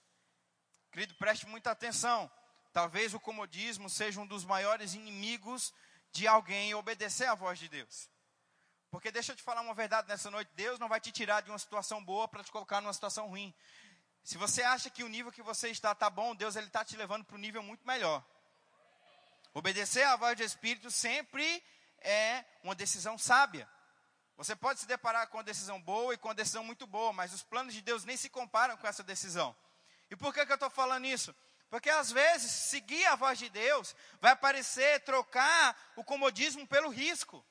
Querido, preste muita atenção. Talvez o comodismo seja um dos maiores inimigos de alguém obedecer à voz de Deus. Porque deixa eu te falar uma verdade nessa noite: Deus não vai te tirar de uma situação boa para te colocar numa situação ruim. Se você acha que o nível que você está está bom, Deus ele está te levando para um nível muito melhor. Obedecer à voz do Espírito sempre é uma decisão sábia. Você pode se deparar com uma decisão boa e com uma decisão muito boa, mas os planos de Deus nem se comparam com essa decisão. E por que, que eu estou falando isso? Porque às vezes seguir a voz de Deus vai parecer trocar o comodismo pelo risco.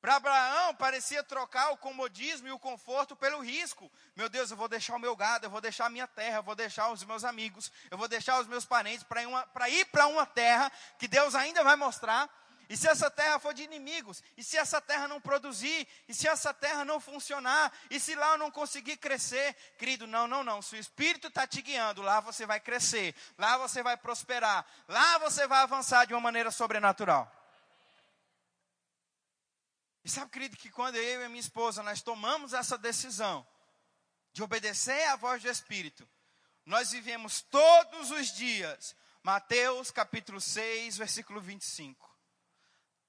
Para Abraão parecia trocar o comodismo e o conforto pelo risco. Meu Deus, eu vou deixar o meu gado, eu vou deixar a minha terra, eu vou deixar os meus amigos, eu vou deixar os meus parentes para ir para uma terra que Deus ainda vai mostrar e se essa terra for de inimigos? E se essa terra não produzir? E se essa terra não funcionar? E se lá eu não conseguir crescer? Querido, não, não, não. Se o Espírito está te guiando, lá você vai crescer. Lá você vai prosperar. Lá você vai avançar de uma maneira sobrenatural. E sabe, querido, que quando eu e minha esposa nós tomamos essa decisão de obedecer à voz do Espírito, nós vivemos todos os dias. Mateus capítulo 6, versículo 25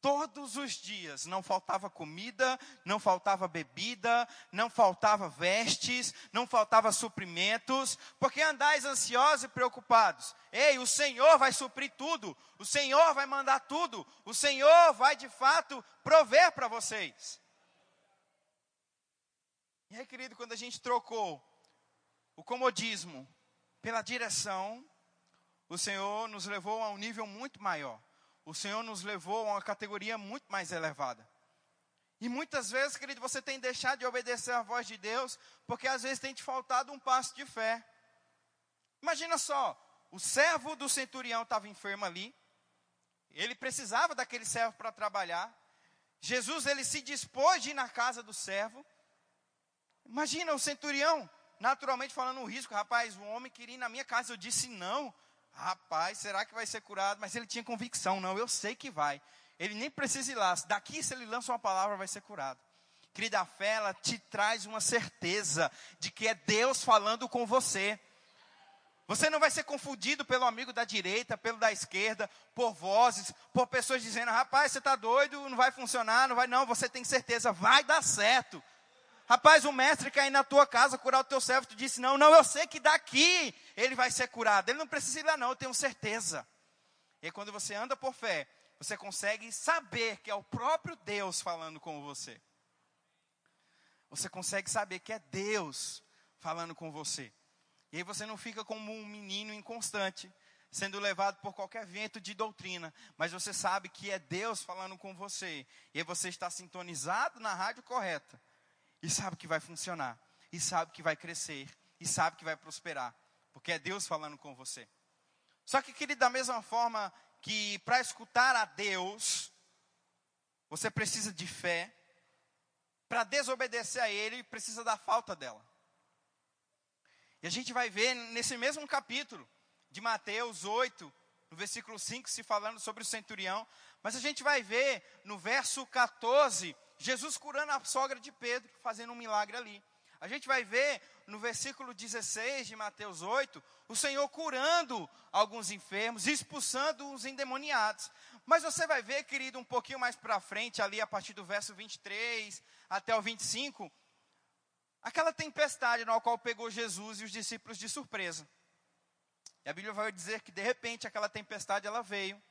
todos os dias. Não faltava comida, não faltava bebida, não faltava vestes, não faltava suprimentos, porque andais ansiosos e preocupados. Ei, o Senhor vai suprir tudo, o Senhor vai mandar tudo, o Senhor vai de fato prover para vocês. E aí, querido, quando a gente trocou o comodismo pela direção, o Senhor nos levou a um nível muito maior o Senhor nos levou a uma categoria muito mais elevada. E muitas vezes, querido, você tem deixado de obedecer à voz de Deus, porque às vezes tem te faltado um passo de fé. Imagina só, o servo do centurião estava enfermo ali, ele precisava daquele servo para trabalhar. Jesus, ele se dispôs de ir na casa do servo. Imagina o centurião, naturalmente falando um risco, rapaz, o homem queria ir na minha casa, eu disse não. Rapaz, será que vai ser curado? Mas ele tinha convicção, não, eu sei que vai. Ele nem precisa ir lá. Daqui, se ele lança uma palavra, vai ser curado. Querida, fé, ela te traz uma certeza de que é Deus falando com você. Você não vai ser confundido pelo amigo da direita, pelo da esquerda, por vozes, por pessoas dizendo: rapaz, você está doido, não vai funcionar, não vai. Não, você tem certeza, vai dar certo. Rapaz, o mestre quer ir na tua casa curar o teu servo. Tu disse, não, não, eu sei que daqui ele vai ser curado. Ele não precisa ir lá, não, eu tenho certeza. E quando você anda por fé, você consegue saber que é o próprio Deus falando com você. Você consegue saber que é Deus falando com você. E aí você não fica como um menino inconstante, sendo levado por qualquer vento de doutrina, mas você sabe que é Deus falando com você. E aí você está sintonizado na rádio correta e sabe que vai funcionar, e sabe que vai crescer, e sabe que vai prosperar, porque é Deus falando com você. Só que, querido, da mesma forma que para escutar a Deus, você precisa de fé, para desobedecer a Ele, precisa da falta dela. E a gente vai ver nesse mesmo capítulo de Mateus 8, no versículo 5, se falando sobre o centurião, mas a gente vai ver no verso 14 Jesus curando a sogra de Pedro, fazendo um milagre ali. A gente vai ver no versículo 16 de Mateus 8, o Senhor curando alguns enfermos, expulsando os endemoniados. Mas você vai ver, querido, um pouquinho mais para frente, ali a partir do verso 23 até o 25, aquela tempestade na qual pegou Jesus e os discípulos de surpresa. E a Bíblia vai dizer que de repente aquela tempestade ela veio,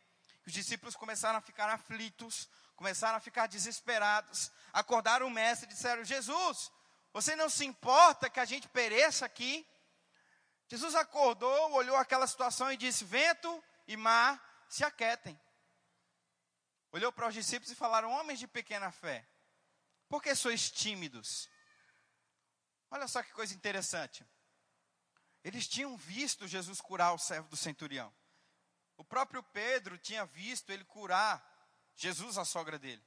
os discípulos começaram a ficar aflitos, começaram a ficar desesperados, acordaram o mestre e disseram: Jesus, você não se importa que a gente pereça aqui? Jesus acordou, olhou aquela situação e disse: Vento e mar se aquietem. Olhou para os discípulos e falaram: Homens de pequena fé, por que sois tímidos? Olha só que coisa interessante. Eles tinham visto Jesus curar o servo do centurião. O próprio Pedro tinha visto ele curar Jesus, a sogra dele.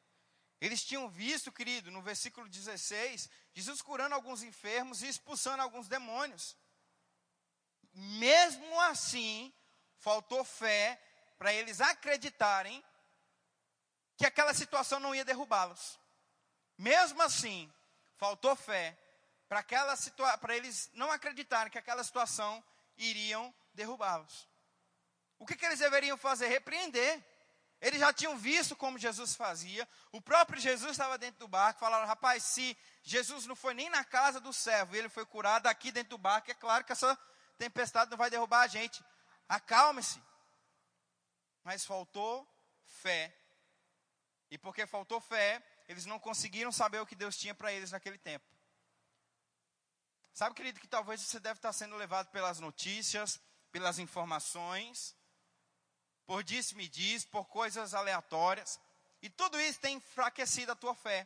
Eles tinham visto, querido, no versículo 16, Jesus curando alguns enfermos e expulsando alguns demônios. Mesmo assim, faltou fé para eles acreditarem que aquela situação não ia derrubá-los. Mesmo assim, faltou fé para aquela para eles não acreditarem que aquela situação iriam derrubá-los. O que, que eles deveriam fazer? Repreender. Eles já tinham visto como Jesus fazia. O próprio Jesus estava dentro do barco. Falaram, rapaz, se Jesus não foi nem na casa do servo, ele foi curado aqui dentro do barco, é claro que essa tempestade não vai derrubar a gente. Acalme-se. mas faltou fé. E porque faltou fé, eles não conseguiram saber o que Deus tinha para eles naquele tempo. Sabe, querido, que talvez você deve estar sendo levado pelas notícias, pelas informações, por disse-me diz, por coisas aleatórias. E tudo isso tem enfraquecido a tua fé.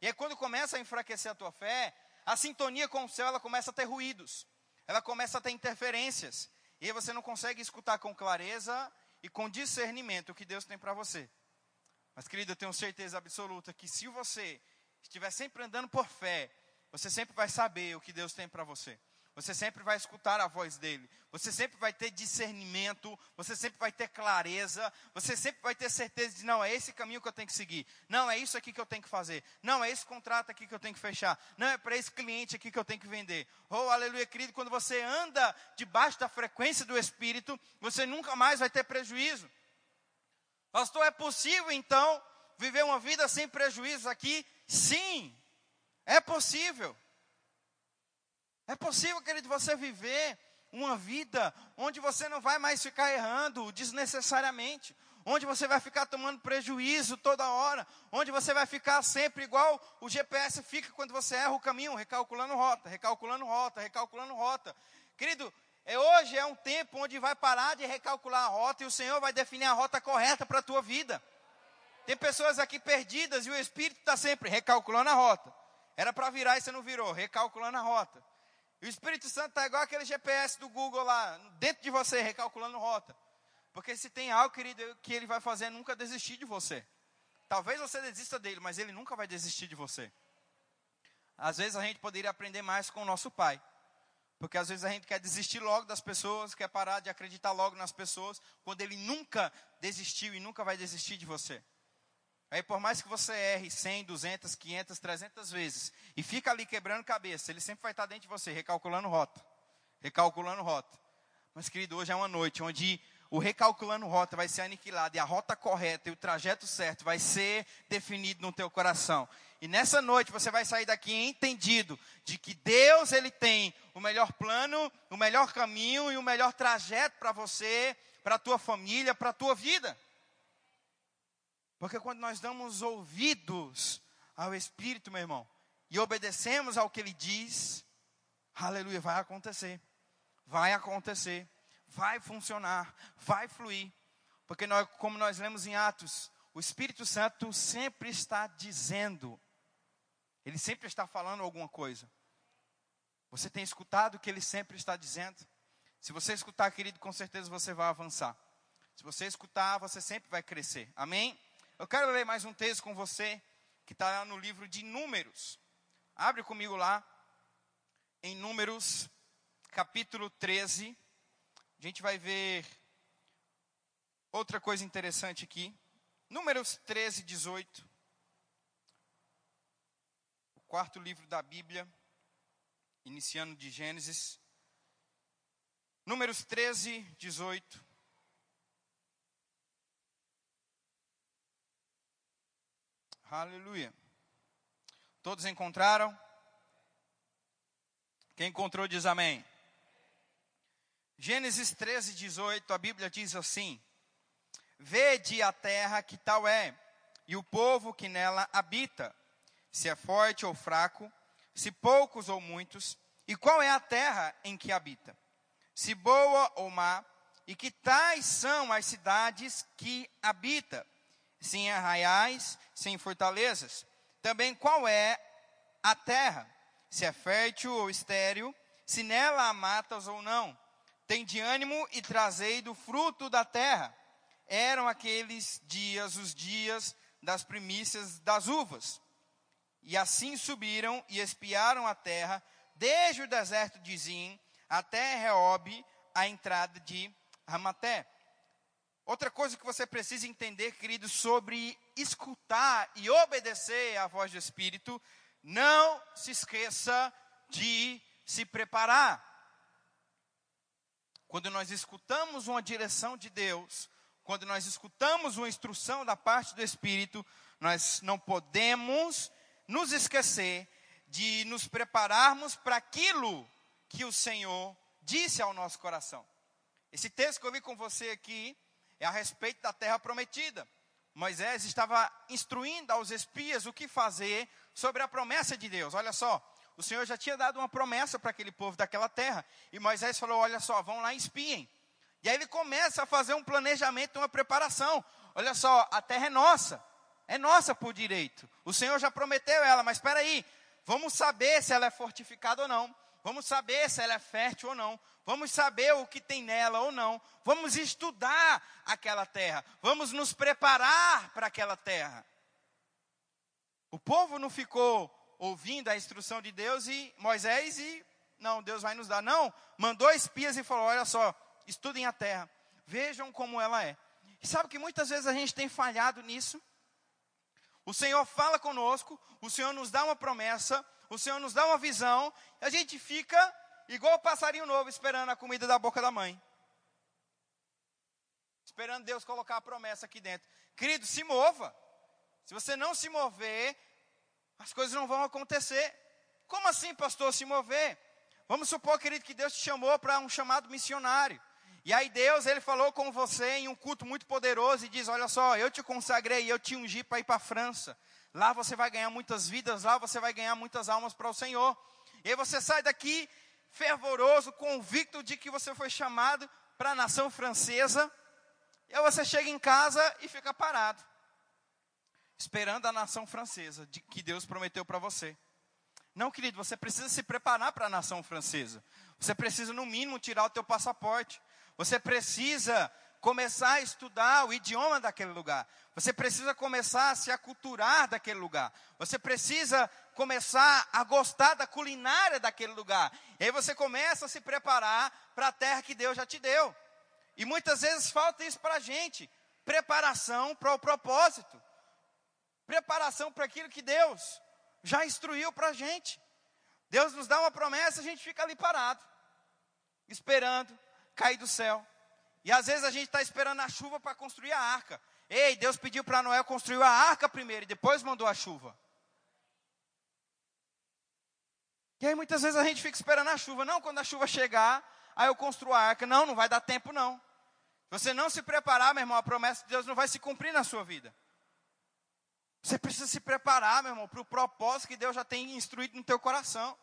E aí quando começa a enfraquecer a tua fé, a sintonia com o céu, ela começa a ter ruídos. Ela começa a ter interferências. E aí você não consegue escutar com clareza e com discernimento o que Deus tem para você. Mas, querido, eu tenho certeza absoluta que se você estiver sempre andando por fé, você sempre vai saber o que Deus tem para você. Você sempre vai escutar a voz dele. Você sempre vai ter discernimento. Você sempre vai ter clareza. Você sempre vai ter certeza de não é esse caminho que eu tenho que seguir. Não é isso aqui que eu tenho que fazer. Não é esse contrato aqui que eu tenho que fechar. Não é para esse cliente aqui que eu tenho que vender. Oh, aleluia, querido. Quando você anda debaixo da frequência do Espírito, você nunca mais vai ter prejuízo. Pastor, é possível então viver uma vida sem prejuízo aqui? Sim, é possível. É possível, querido, você viver uma vida onde você não vai mais ficar errando desnecessariamente, onde você vai ficar tomando prejuízo toda hora, onde você vai ficar sempre igual o GPS fica quando você erra o caminho, recalculando rota, recalculando rota, recalculando rota. Querido, é, hoje é um tempo onde vai parar de recalcular a rota e o Senhor vai definir a rota correta para a tua vida. Tem pessoas aqui perdidas e o Espírito está sempre recalculando a rota. Era para virar e você não virou, recalculando a rota. E o Espírito Santo está igual aquele GPS do Google lá, dentro de você, recalculando rota. Porque se tem algo, querido, que ele vai fazer é nunca desistir de você. Talvez você desista dele, mas ele nunca vai desistir de você. Às vezes a gente poderia aprender mais com o nosso pai. Porque às vezes a gente quer desistir logo das pessoas, quer parar de acreditar logo nas pessoas, quando ele nunca desistiu e nunca vai desistir de você. Aí por mais que você erre 100, 200, 500, 300 vezes e fica ali quebrando cabeça, ele sempre vai estar dentro de você, recalculando rota. Recalculando rota. Mas querido, hoje é uma noite onde o recalculando rota vai ser aniquilado e a rota correta e o trajeto certo vai ser definido no teu coração. E nessa noite você vai sair daqui entendido de que Deus ele tem o melhor plano, o melhor caminho e o melhor trajeto para você, para a tua família, para a tua vida. Porque quando nós damos ouvidos ao Espírito, meu irmão, e obedecemos ao que ele diz, aleluia, vai acontecer. Vai acontecer, vai funcionar, vai fluir. Porque nós, como nós lemos em Atos, o Espírito Santo sempre está dizendo ele sempre está falando alguma coisa. Você tem escutado o que ele sempre está dizendo? Se você escutar, querido, com certeza você vai avançar. Se você escutar, você sempre vai crescer. Amém? Eu quero ler mais um texto com você, que está no livro de Números. Abre comigo lá, em Números, capítulo 13. A gente vai ver outra coisa interessante aqui. Números 13, 18 quarto livro da Bíblia, iniciando de Gênesis, Números 13, 18. Aleluia. Todos encontraram? Quem encontrou diz amém. Gênesis 13, 18, a Bíblia diz assim: Vede a terra que tal é, e o povo que nela habita se é forte ou fraco, se poucos ou muitos, e qual é a terra em que habita, se boa ou má, e que tais são as cidades que habita, se em arraiais, se em fortalezas. Também qual é a terra, se é fértil ou estéril, se nela há matas ou não. Tem de ânimo e trazei do fruto da terra. Eram aqueles dias os dias das primícias das uvas. E assim subiram e espiaram a terra, desde o deserto de Zim até Reob, a entrada de Ramaté. Outra coisa que você precisa entender, querido, sobre escutar e obedecer à voz do Espírito, não se esqueça de se preparar. Quando nós escutamos uma direção de Deus, quando nós escutamos uma instrução da parte do Espírito, nós não podemos nos esquecer de nos prepararmos para aquilo que o Senhor disse ao nosso coração. Esse texto que eu li com você aqui é a respeito da terra prometida. Moisés estava instruindo aos espias o que fazer sobre a promessa de Deus. Olha só, o Senhor já tinha dado uma promessa para aquele povo daquela terra. E Moisés falou: Olha só, vão lá e espiem. E aí ele começa a fazer um planejamento, uma preparação. Olha só, a terra é nossa. É nossa por direito. O Senhor já prometeu ela, mas espera aí. Vamos saber se ela é fortificada ou não. Vamos saber se ela é fértil ou não. Vamos saber o que tem nela ou não. Vamos estudar aquela terra. Vamos nos preparar para aquela terra. O povo não ficou ouvindo a instrução de Deus e Moisés e não, Deus vai nos dar. Não, mandou espias e falou: olha só, estudem a terra, vejam como ela é. E sabe que muitas vezes a gente tem falhado nisso? O Senhor fala conosco, o Senhor nos dá uma promessa, o Senhor nos dá uma visão, e a gente fica igual o passarinho novo esperando a comida da boca da mãe. Esperando Deus colocar a promessa aqui dentro. Querido, se mova. Se você não se mover, as coisas não vão acontecer. Como assim, pastor, se mover? Vamos supor, querido, que Deus te chamou para um chamado missionário. E aí Deus, ele falou com você em um culto muito poderoso e diz: "Olha só, eu te consagrei, eu te ungi para ir para a França. Lá você vai ganhar muitas vidas, lá você vai ganhar muitas almas para o Senhor. E aí você sai daqui fervoroso, convicto de que você foi chamado para a nação francesa. E aí você chega em casa e fica parado, esperando a nação francesa, de que Deus prometeu para você. Não, querido, você precisa se preparar para a nação francesa. Você precisa, no mínimo, tirar o teu passaporte. Você precisa começar a estudar o idioma daquele lugar. Você precisa começar a se aculturar daquele lugar. Você precisa começar a gostar da culinária daquele lugar. E aí você começa a se preparar para a terra que Deus já te deu. E muitas vezes falta isso para a gente. Preparação para o propósito. Preparação para aquilo que Deus já instruiu para a gente. Deus nos dá uma promessa, a gente fica ali parado, esperando cair do céu. E às vezes a gente está esperando a chuva para construir a arca. Ei, Deus pediu para Noé construir a arca primeiro e depois mandou a chuva. E aí muitas vezes a gente fica esperando a chuva. Não, quando a chuva chegar, aí eu construo a arca. Não, não vai dar tempo não. Você não se preparar, meu irmão, a promessa de Deus não vai se cumprir na sua vida. Você precisa se preparar, meu irmão, para o propósito que Deus já tem instruído no teu coração.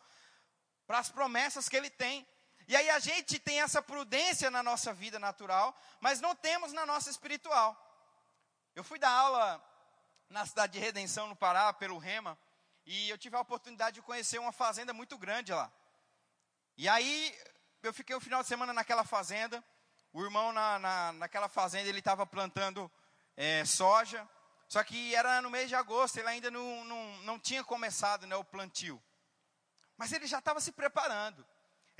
Para as promessas que Ele tem. E aí a gente tem essa prudência na nossa vida natural, mas não temos na nossa espiritual. Eu fui dar aula na cidade de Redenção, no Pará, pelo Rema, e eu tive a oportunidade de conhecer uma fazenda muito grande lá. E aí eu fiquei o final de semana naquela fazenda. O irmão na, na naquela fazenda ele estava plantando é, soja, só que era no mês de agosto, ele ainda não, não, não tinha começado né, o plantio. Mas ele já estava se preparando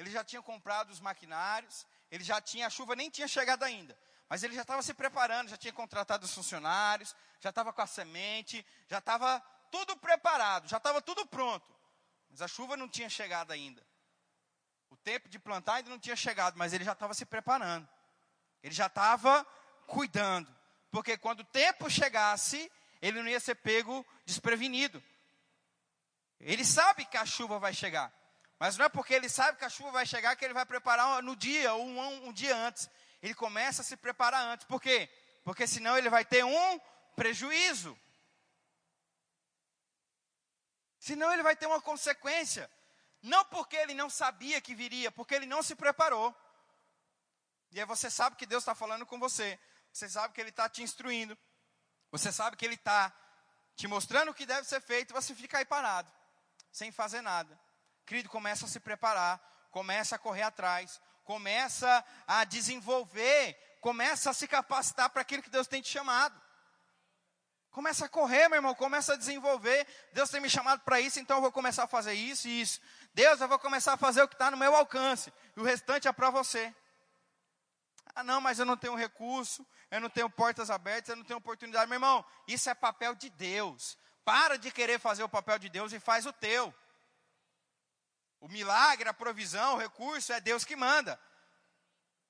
ele já tinha comprado os maquinários, ele já tinha, a chuva nem tinha chegado ainda, mas ele já estava se preparando, já tinha contratado os funcionários, já estava com a semente, já estava tudo preparado, já estava tudo pronto. Mas a chuva não tinha chegado ainda. O tempo de plantar ainda não tinha chegado, mas ele já estava se preparando. Ele já estava cuidando. Porque quando o tempo chegasse, ele não ia ser pego desprevenido. Ele sabe que a chuva vai chegar. Mas não é porque ele sabe que a chuva vai chegar que ele vai preparar no dia ou um, um dia antes. Ele começa a se preparar antes. Por quê? Porque senão ele vai ter um prejuízo. Senão ele vai ter uma consequência. Não porque ele não sabia que viria, porque ele não se preparou. E aí você sabe que Deus está falando com você. Você sabe que Ele está te instruindo. Você sabe que Ele está te mostrando o que deve ser feito. Você fica aí parado, sem fazer nada. Querido, começa a se preparar, começa a correr atrás, começa a desenvolver, começa a se capacitar para aquilo que Deus tem te chamado. Começa a correr, meu irmão, começa a desenvolver. Deus tem me chamado para isso, então eu vou começar a fazer isso e isso. Deus, eu vou começar a fazer o que está no meu alcance, e o restante é para você. Ah, não, mas eu não tenho recurso, eu não tenho portas abertas, eu não tenho oportunidade. Meu irmão, isso é papel de Deus. Para de querer fazer o papel de Deus e faz o teu. O milagre, a provisão, o recurso é Deus que manda.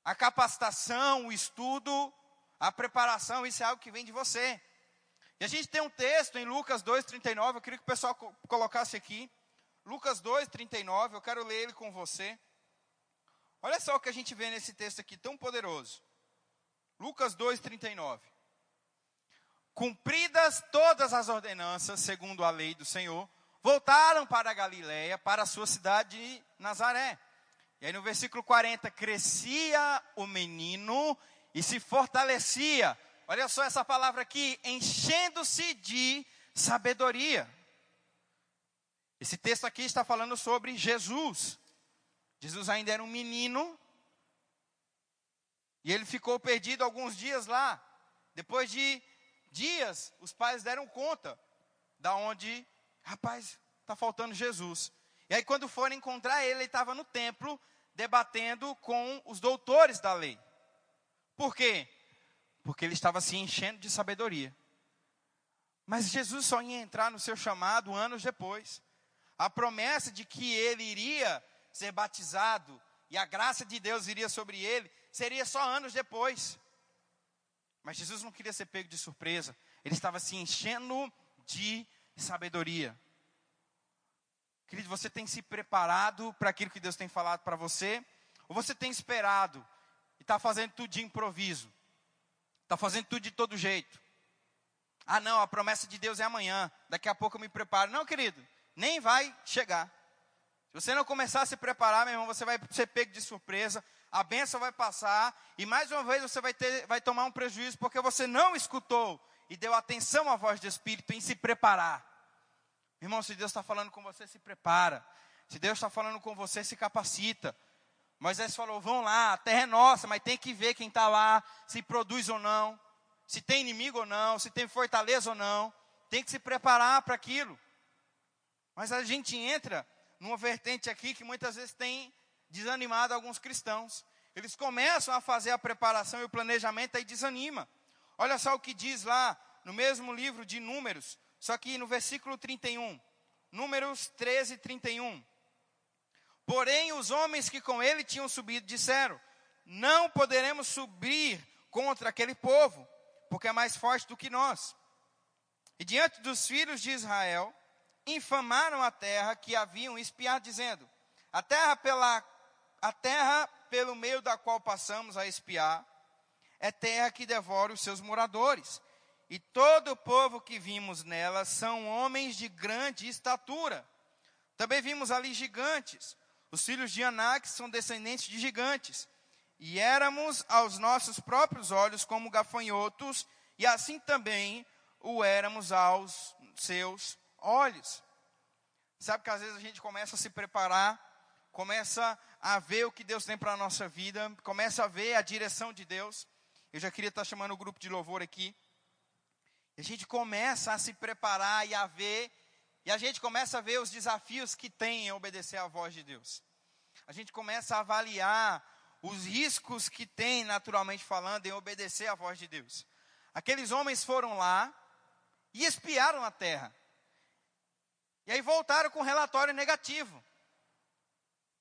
A capacitação, o estudo, a preparação, isso é algo que vem de você. E a gente tem um texto em Lucas 2,39, eu queria que o pessoal colocasse aqui. Lucas 2,39, eu quero ler ele com você. Olha só o que a gente vê nesse texto aqui, tão poderoso. Lucas 2:39. Cumpridas todas as ordenanças segundo a lei do Senhor, voltaram para a Galiléia, para a sua cidade de Nazaré. E aí no versículo 40, crescia o menino e se fortalecia. Olha só essa palavra aqui, enchendo-se de sabedoria. Esse texto aqui está falando sobre Jesus. Jesus ainda era um menino e ele ficou perdido alguns dias lá. Depois de dias, os pais deram conta da onde, rapaz, está faltando Jesus. E aí quando foram encontrar ele, ele estava no templo debatendo com os doutores da lei. Por quê? Porque ele estava se enchendo de sabedoria. Mas Jesus só ia entrar no seu chamado anos depois. A promessa de que ele iria ser batizado e a graça de Deus iria sobre ele seria só anos depois. Mas Jesus não queria ser pego de surpresa. Ele estava se enchendo de sabedoria. Querido, você tem se preparado para aquilo que Deus tem falado para você? Ou você tem esperado e está fazendo tudo de improviso? Está fazendo tudo de todo jeito? Ah, não, a promessa de Deus é amanhã. Daqui a pouco eu me preparo. Não, querido, nem vai chegar. Se você não começar a se preparar, meu irmão, você vai ser pego de surpresa. A benção vai passar e mais uma vez você vai, ter, vai tomar um prejuízo porque você não escutou e deu atenção à voz do Espírito em se preparar. Irmão, se Deus está falando com você, se prepara. Se Deus está falando com você, se capacita. Moisés falou: vão lá, a terra é nossa, mas tem que ver quem está lá, se produz ou não, se tem inimigo ou não, se tem fortaleza ou não. Tem que se preparar para aquilo. Mas a gente entra numa vertente aqui que muitas vezes tem desanimado alguns cristãos. Eles começam a fazer a preparação e o planejamento e desanima. Olha só o que diz lá no mesmo livro de Números, só que no versículo 31, Números 13, 31. Porém, os homens que com ele tinham subido disseram: Não poderemos subir contra aquele povo, porque é mais forte do que nós. E diante dos filhos de Israel, infamaram a terra que haviam espiado, dizendo: A terra pela a terra pelo meio da qual passamos a espiar é terra que devora os seus moradores e todo o povo que vimos nela são homens de grande estatura. Também vimos ali gigantes. Os filhos de Anak são descendentes de gigantes. E éramos aos nossos próprios olhos como gafanhotos, e assim também o éramos aos seus olhos. Sabe que às vezes a gente começa a se preparar, começa a ver o que Deus tem para a nossa vida, começa a ver a direção de Deus. Eu já queria estar chamando o grupo de louvor aqui. A gente começa a se preparar e a ver, e a gente começa a ver os desafios que tem em obedecer à voz de Deus. A gente começa a avaliar os riscos que tem, naturalmente falando, em obedecer à voz de Deus. Aqueles homens foram lá e espiaram a terra. E aí voltaram com um relatório negativo.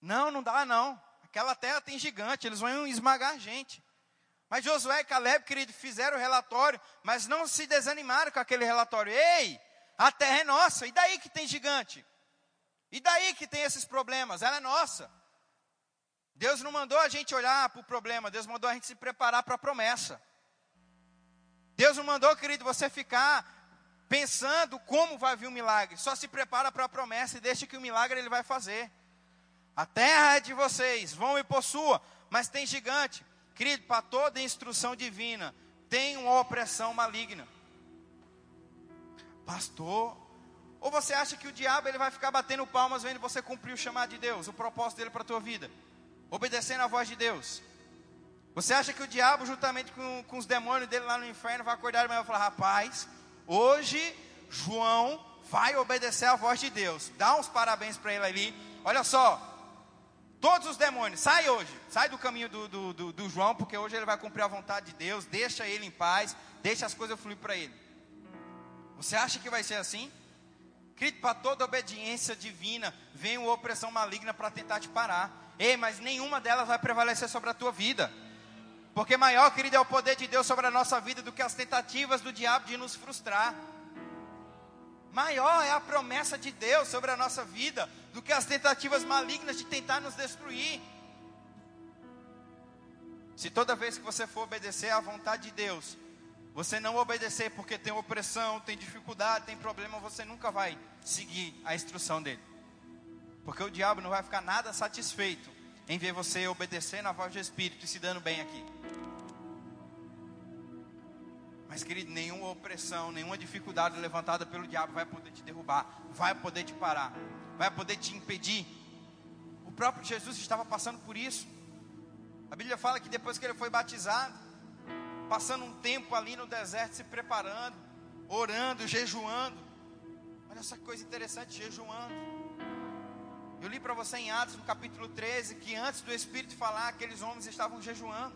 Não, não dá não. Aquela terra tem gigante, eles vão esmagar a gente. Mas Josué e Caleb, querido, fizeram o relatório, mas não se desanimaram com aquele relatório. Ei, a terra é nossa, e daí que tem gigante? E daí que tem esses problemas? Ela é nossa. Deus não mandou a gente olhar para o problema, Deus mandou a gente se preparar para a promessa. Deus não mandou, querido, você ficar pensando como vai vir o milagre. Só se prepara para a promessa e deixa que o milagre ele vai fazer. A terra é de vocês, vão e possua, mas tem gigante. Querido, para toda instrução divina, tem uma opressão maligna. Pastor, ou você acha que o diabo ele vai ficar batendo palmas vendo você cumprir o chamado de Deus, o propósito dele para a tua vida, obedecendo a voz de Deus? Você acha que o diabo, juntamente com, com os demônios dele lá no inferno, vai acordar e falar: rapaz, hoje João vai obedecer a voz de Deus. Dá uns parabéns para ele ali. Olha só, Todos os demônios, sai hoje, sai do caminho do, do, do, do, João, porque hoje ele vai cumprir a vontade de Deus, deixa ele em paz, deixa as coisas fluir para ele. Você acha que vai ser assim? Querido, para toda obediência divina, vem uma opressão maligna para tentar te parar. Ei, mas nenhuma delas vai prevalecer sobre a tua vida. Porque maior, querido, é o poder de Deus sobre a nossa vida do que as tentativas do diabo de nos frustrar. Maior é a promessa de Deus sobre a nossa vida do que as tentativas malignas de tentar nos destruir. Se toda vez que você for obedecer à vontade de Deus, você não obedecer porque tem opressão, tem dificuldade, tem problema, você nunca vai seguir a instrução dele. Porque o diabo não vai ficar nada satisfeito em ver você obedecendo à voz do Espírito e se dando bem aqui. Mas, querido, nenhuma opressão, nenhuma dificuldade levantada pelo diabo vai poder te derrubar, vai poder te parar, vai poder te impedir. O próprio Jesus estava passando por isso. A Bíblia fala que depois que ele foi batizado, passando um tempo ali no deserto se preparando, orando, jejuando. Olha essa coisa interessante, jejuando. Eu li para você em Atos, no capítulo 13, que antes do Espírito falar, aqueles homens estavam jejuando.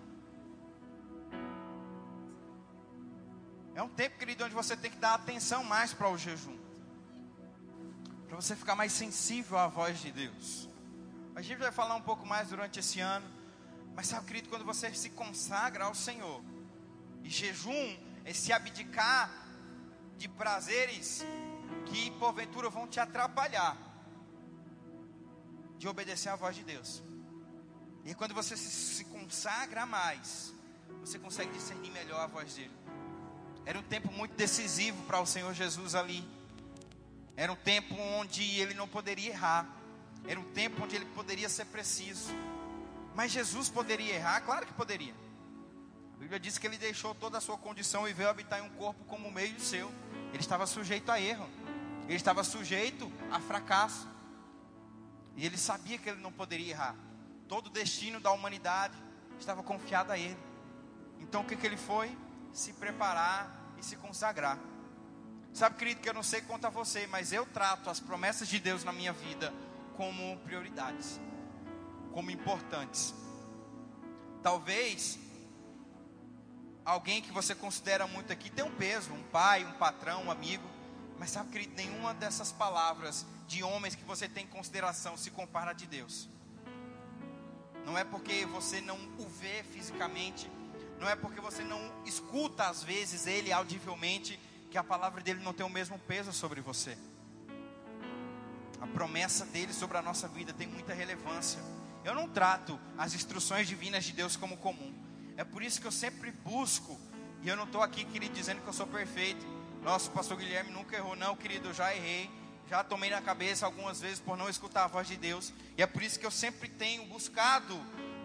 É um tempo, querido, onde você tem que dar atenção mais para o jejum. Para você ficar mais sensível à voz de Deus. A gente vai falar um pouco mais durante esse ano. Mas sabe, querido, quando você se consagra ao Senhor. E jejum é se abdicar de prazeres que porventura vão te atrapalhar de obedecer à voz de Deus. E quando você se, consagra mais, você consegue discernir melhor a voz dele. Era um tempo muito decisivo para o Senhor Jesus ali. Era um tempo onde ele não poderia errar. Era um tempo onde ele poderia ser preciso. Mas Jesus poderia errar? Claro que poderia. Bíblia diz que ele deixou toda a sua condição e veio habitar em um corpo como meio seu. Ele estava sujeito a erro. Ele estava sujeito a fracasso. E ele sabia que ele não poderia errar. Todo o destino da humanidade estava confiado a ele. Então o que, que ele foi? se preparar e se consagrar. Sabe, querido, que eu não sei quanto a você, mas eu trato as promessas de Deus na minha vida como prioridades, como importantes. Talvez alguém que você considera muito aqui tem um peso, um pai, um patrão, um amigo, mas sabe, querido, nenhuma dessas palavras de homens que você tem em consideração se compara a de Deus. Não é porque você não o vê fisicamente, não é porque você não escuta às vezes ele audivelmente que a palavra dele não tem o mesmo peso sobre você. A promessa dele sobre a nossa vida tem muita relevância. Eu não trato as instruções divinas de Deus como comum. É por isso que eu sempre busco, e eu não estou aqui, querido, dizendo que eu sou perfeito. Nosso pastor Guilherme nunca errou, não, querido, eu já errei. Já tomei na cabeça algumas vezes por não escutar a voz de Deus. E é por isso que eu sempre tenho buscado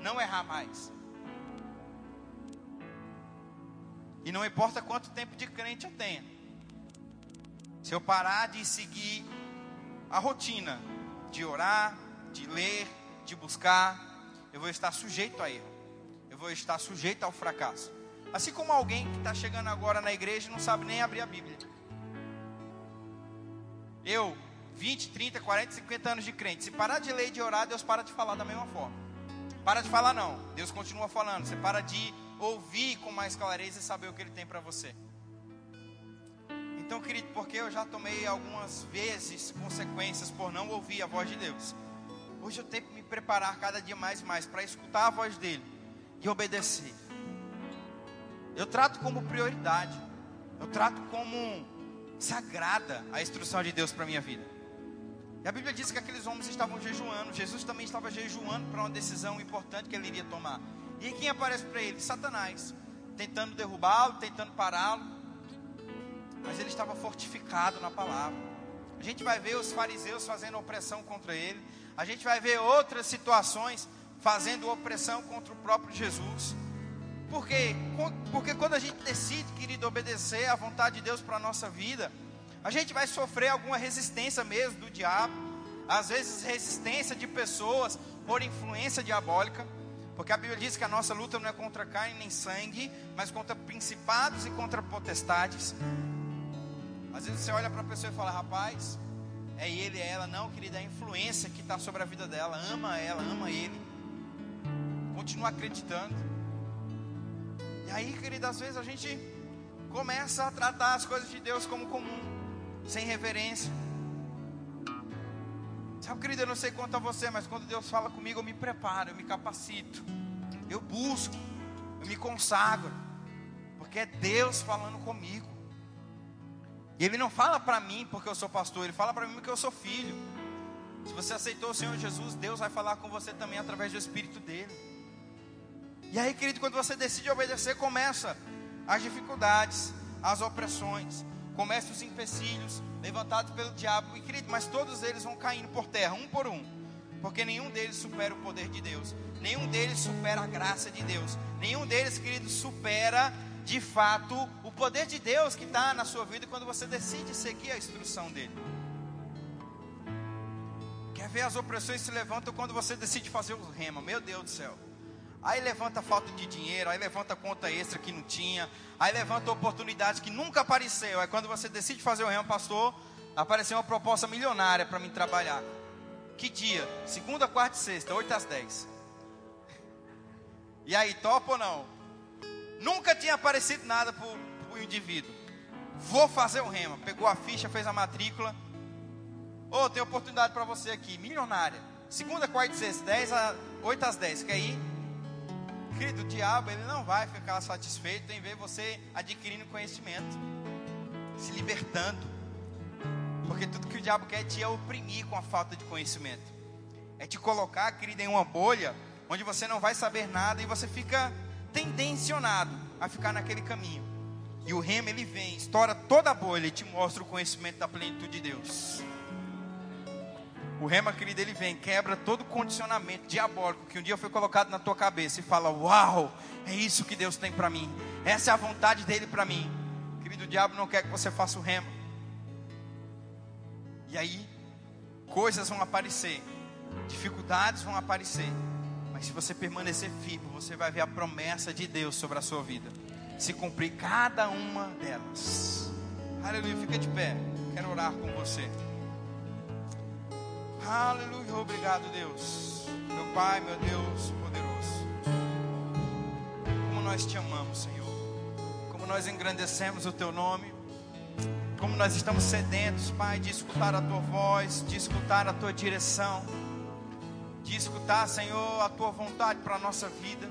não errar mais. E não importa quanto tempo de crente eu tenha. Se eu parar de seguir a rotina de orar, de ler, de buscar, eu vou estar sujeito a erro. Eu vou estar sujeito ao fracasso. Assim como alguém que está chegando agora na igreja e não sabe nem abrir a Bíblia. Eu, 20, 30, 40, 50 anos de crente, se parar de ler e de orar, Deus para de falar da mesma forma. Para de falar não, Deus continua falando. Você para de ouvir com mais clareza e saber o que Ele tem para você. Então, querido, porque eu já tomei algumas vezes consequências por não ouvir a voz de Deus. Hoje eu tenho que me preparar cada dia mais e mais para escutar a voz dele e obedecer. Eu trato como prioridade. Eu trato como sagrada a instrução de Deus para minha vida. E a Bíblia diz que aqueles homens estavam jejuando. Jesus também estava jejuando para uma decisão importante que ele iria tomar. E quem aparece para ele? Satanás, tentando derrubá-lo, tentando pará-lo. Mas ele estava fortificado na palavra. A gente vai ver os fariseus fazendo opressão contra ele. A gente vai ver outras situações fazendo opressão contra o próprio Jesus. Por quê? Porque quando a gente decide, querido, obedecer à vontade de Deus para a nossa vida, a gente vai sofrer alguma resistência mesmo do diabo, às vezes resistência de pessoas por influência diabólica. Porque a Bíblia diz que a nossa luta não é contra carne nem sangue, mas contra principados e contra potestades. Às vezes você olha para a pessoa e fala, rapaz, é ele, é ela. Não, querida, é a influência que está sobre a vida dela. Ama ela, ama ele. Continua acreditando. E aí, querida, às vezes a gente começa a tratar as coisas de Deus como comum, sem reverência. Sabe, querido, eu não sei quanto a você, mas quando Deus fala comigo, eu me preparo, eu me capacito, eu busco, eu me consagro, porque é Deus falando comigo. E Ele não fala para mim porque eu sou pastor, Ele fala para mim porque eu sou filho. Se você aceitou o Senhor Jesus, Deus vai falar com você também através do Espírito dele. E aí, querido, quando você decide obedecer, começa as dificuldades, as opressões, começam os empecilhos levantados pelo diabo. E, querido, mas todos eles vão caindo por terra, um por um. Porque nenhum deles supera o poder de Deus. Nenhum deles supera a graça de Deus. Nenhum deles, querido, supera de fato o poder de Deus que está na sua vida quando você decide seguir a instrução dele. Quer ver as opressões se levantam quando você decide fazer o rema? Meu Deus do céu. Aí levanta falta de dinheiro, aí levanta conta extra que não tinha, aí levanta oportunidade que nunca apareceu. Aí quando você decide fazer o remo, pastor, apareceu uma proposta milionária para mim trabalhar. Que dia? Segunda, quarta e sexta, 8 às 10. E aí, topa ou não? Nunca tinha aparecido nada para o indivíduo. Vou fazer o rema. Pegou a ficha, fez a matrícula. Ô, oh, tem oportunidade para você aqui, milionária. Segunda, quarta e sexta, 10 a, 8 às 10. Quer ir? Querido, o diabo ele não vai ficar satisfeito em ver você adquirindo conhecimento, se libertando. Porque tudo que o diabo quer é te oprimir com a falta de conhecimento. É te colocar, querido, em uma bolha onde você não vai saber nada e você fica tendencionado a ficar naquele caminho. E o remo ele vem, estoura toda a bolha e te mostra o conhecimento da plenitude de Deus. O rema, querido, ele vem, quebra todo condicionamento diabólico que um dia foi colocado na tua cabeça e fala: Uau, é isso que Deus tem para mim, essa é a vontade dele para mim. Querido, o diabo não quer que você faça o rema. E aí, coisas vão aparecer, dificuldades vão aparecer, mas se você permanecer firme, você vai ver a promessa de Deus sobre a sua vida se cumprir cada uma delas. Aleluia, fica de pé, quero orar com você. Aleluia, obrigado, Deus. Meu Pai, meu Deus poderoso. Como nós te amamos, Senhor. Como nós engrandecemos o teu nome. Como nós estamos sedentos, Pai, de escutar a tua voz, de escutar a tua direção, de escutar, Senhor, a tua vontade para a nossa vida.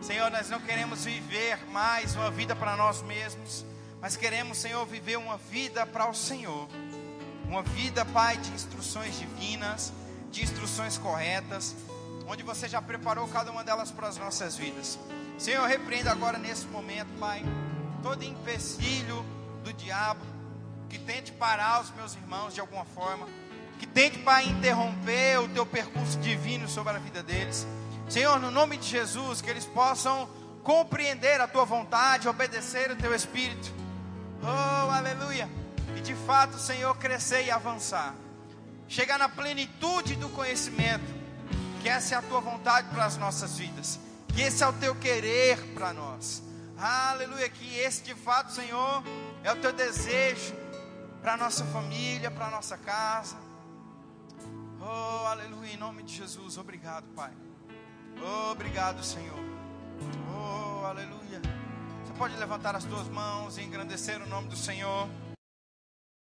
Senhor, nós não queremos viver mais uma vida para nós mesmos, mas queremos, Senhor, viver uma vida para o Senhor. Uma vida, Pai, de instruções divinas, de instruções corretas, onde você já preparou cada uma delas para as nossas vidas. Senhor, repreenda agora nesse momento, Pai, todo empecilho do diabo que tente parar os meus irmãos de alguma forma, que tente, Pai, interromper o teu percurso divino sobre a vida deles. Senhor, no nome de Jesus, que eles possam compreender a tua vontade, obedecer o teu espírito. Oh, aleluia e de fato, Senhor, crescer e avançar. Chegar na plenitude do conhecimento, que essa é a tua vontade para as nossas vidas, que esse é o teu querer para nós. Aleluia, que esse de fato, Senhor, é o teu desejo para a nossa família, para a nossa casa. Oh, aleluia, em nome de Jesus, obrigado, Pai. Oh, obrigado, Senhor. Oh, aleluia. Você pode levantar as tuas mãos e engrandecer o nome do Senhor.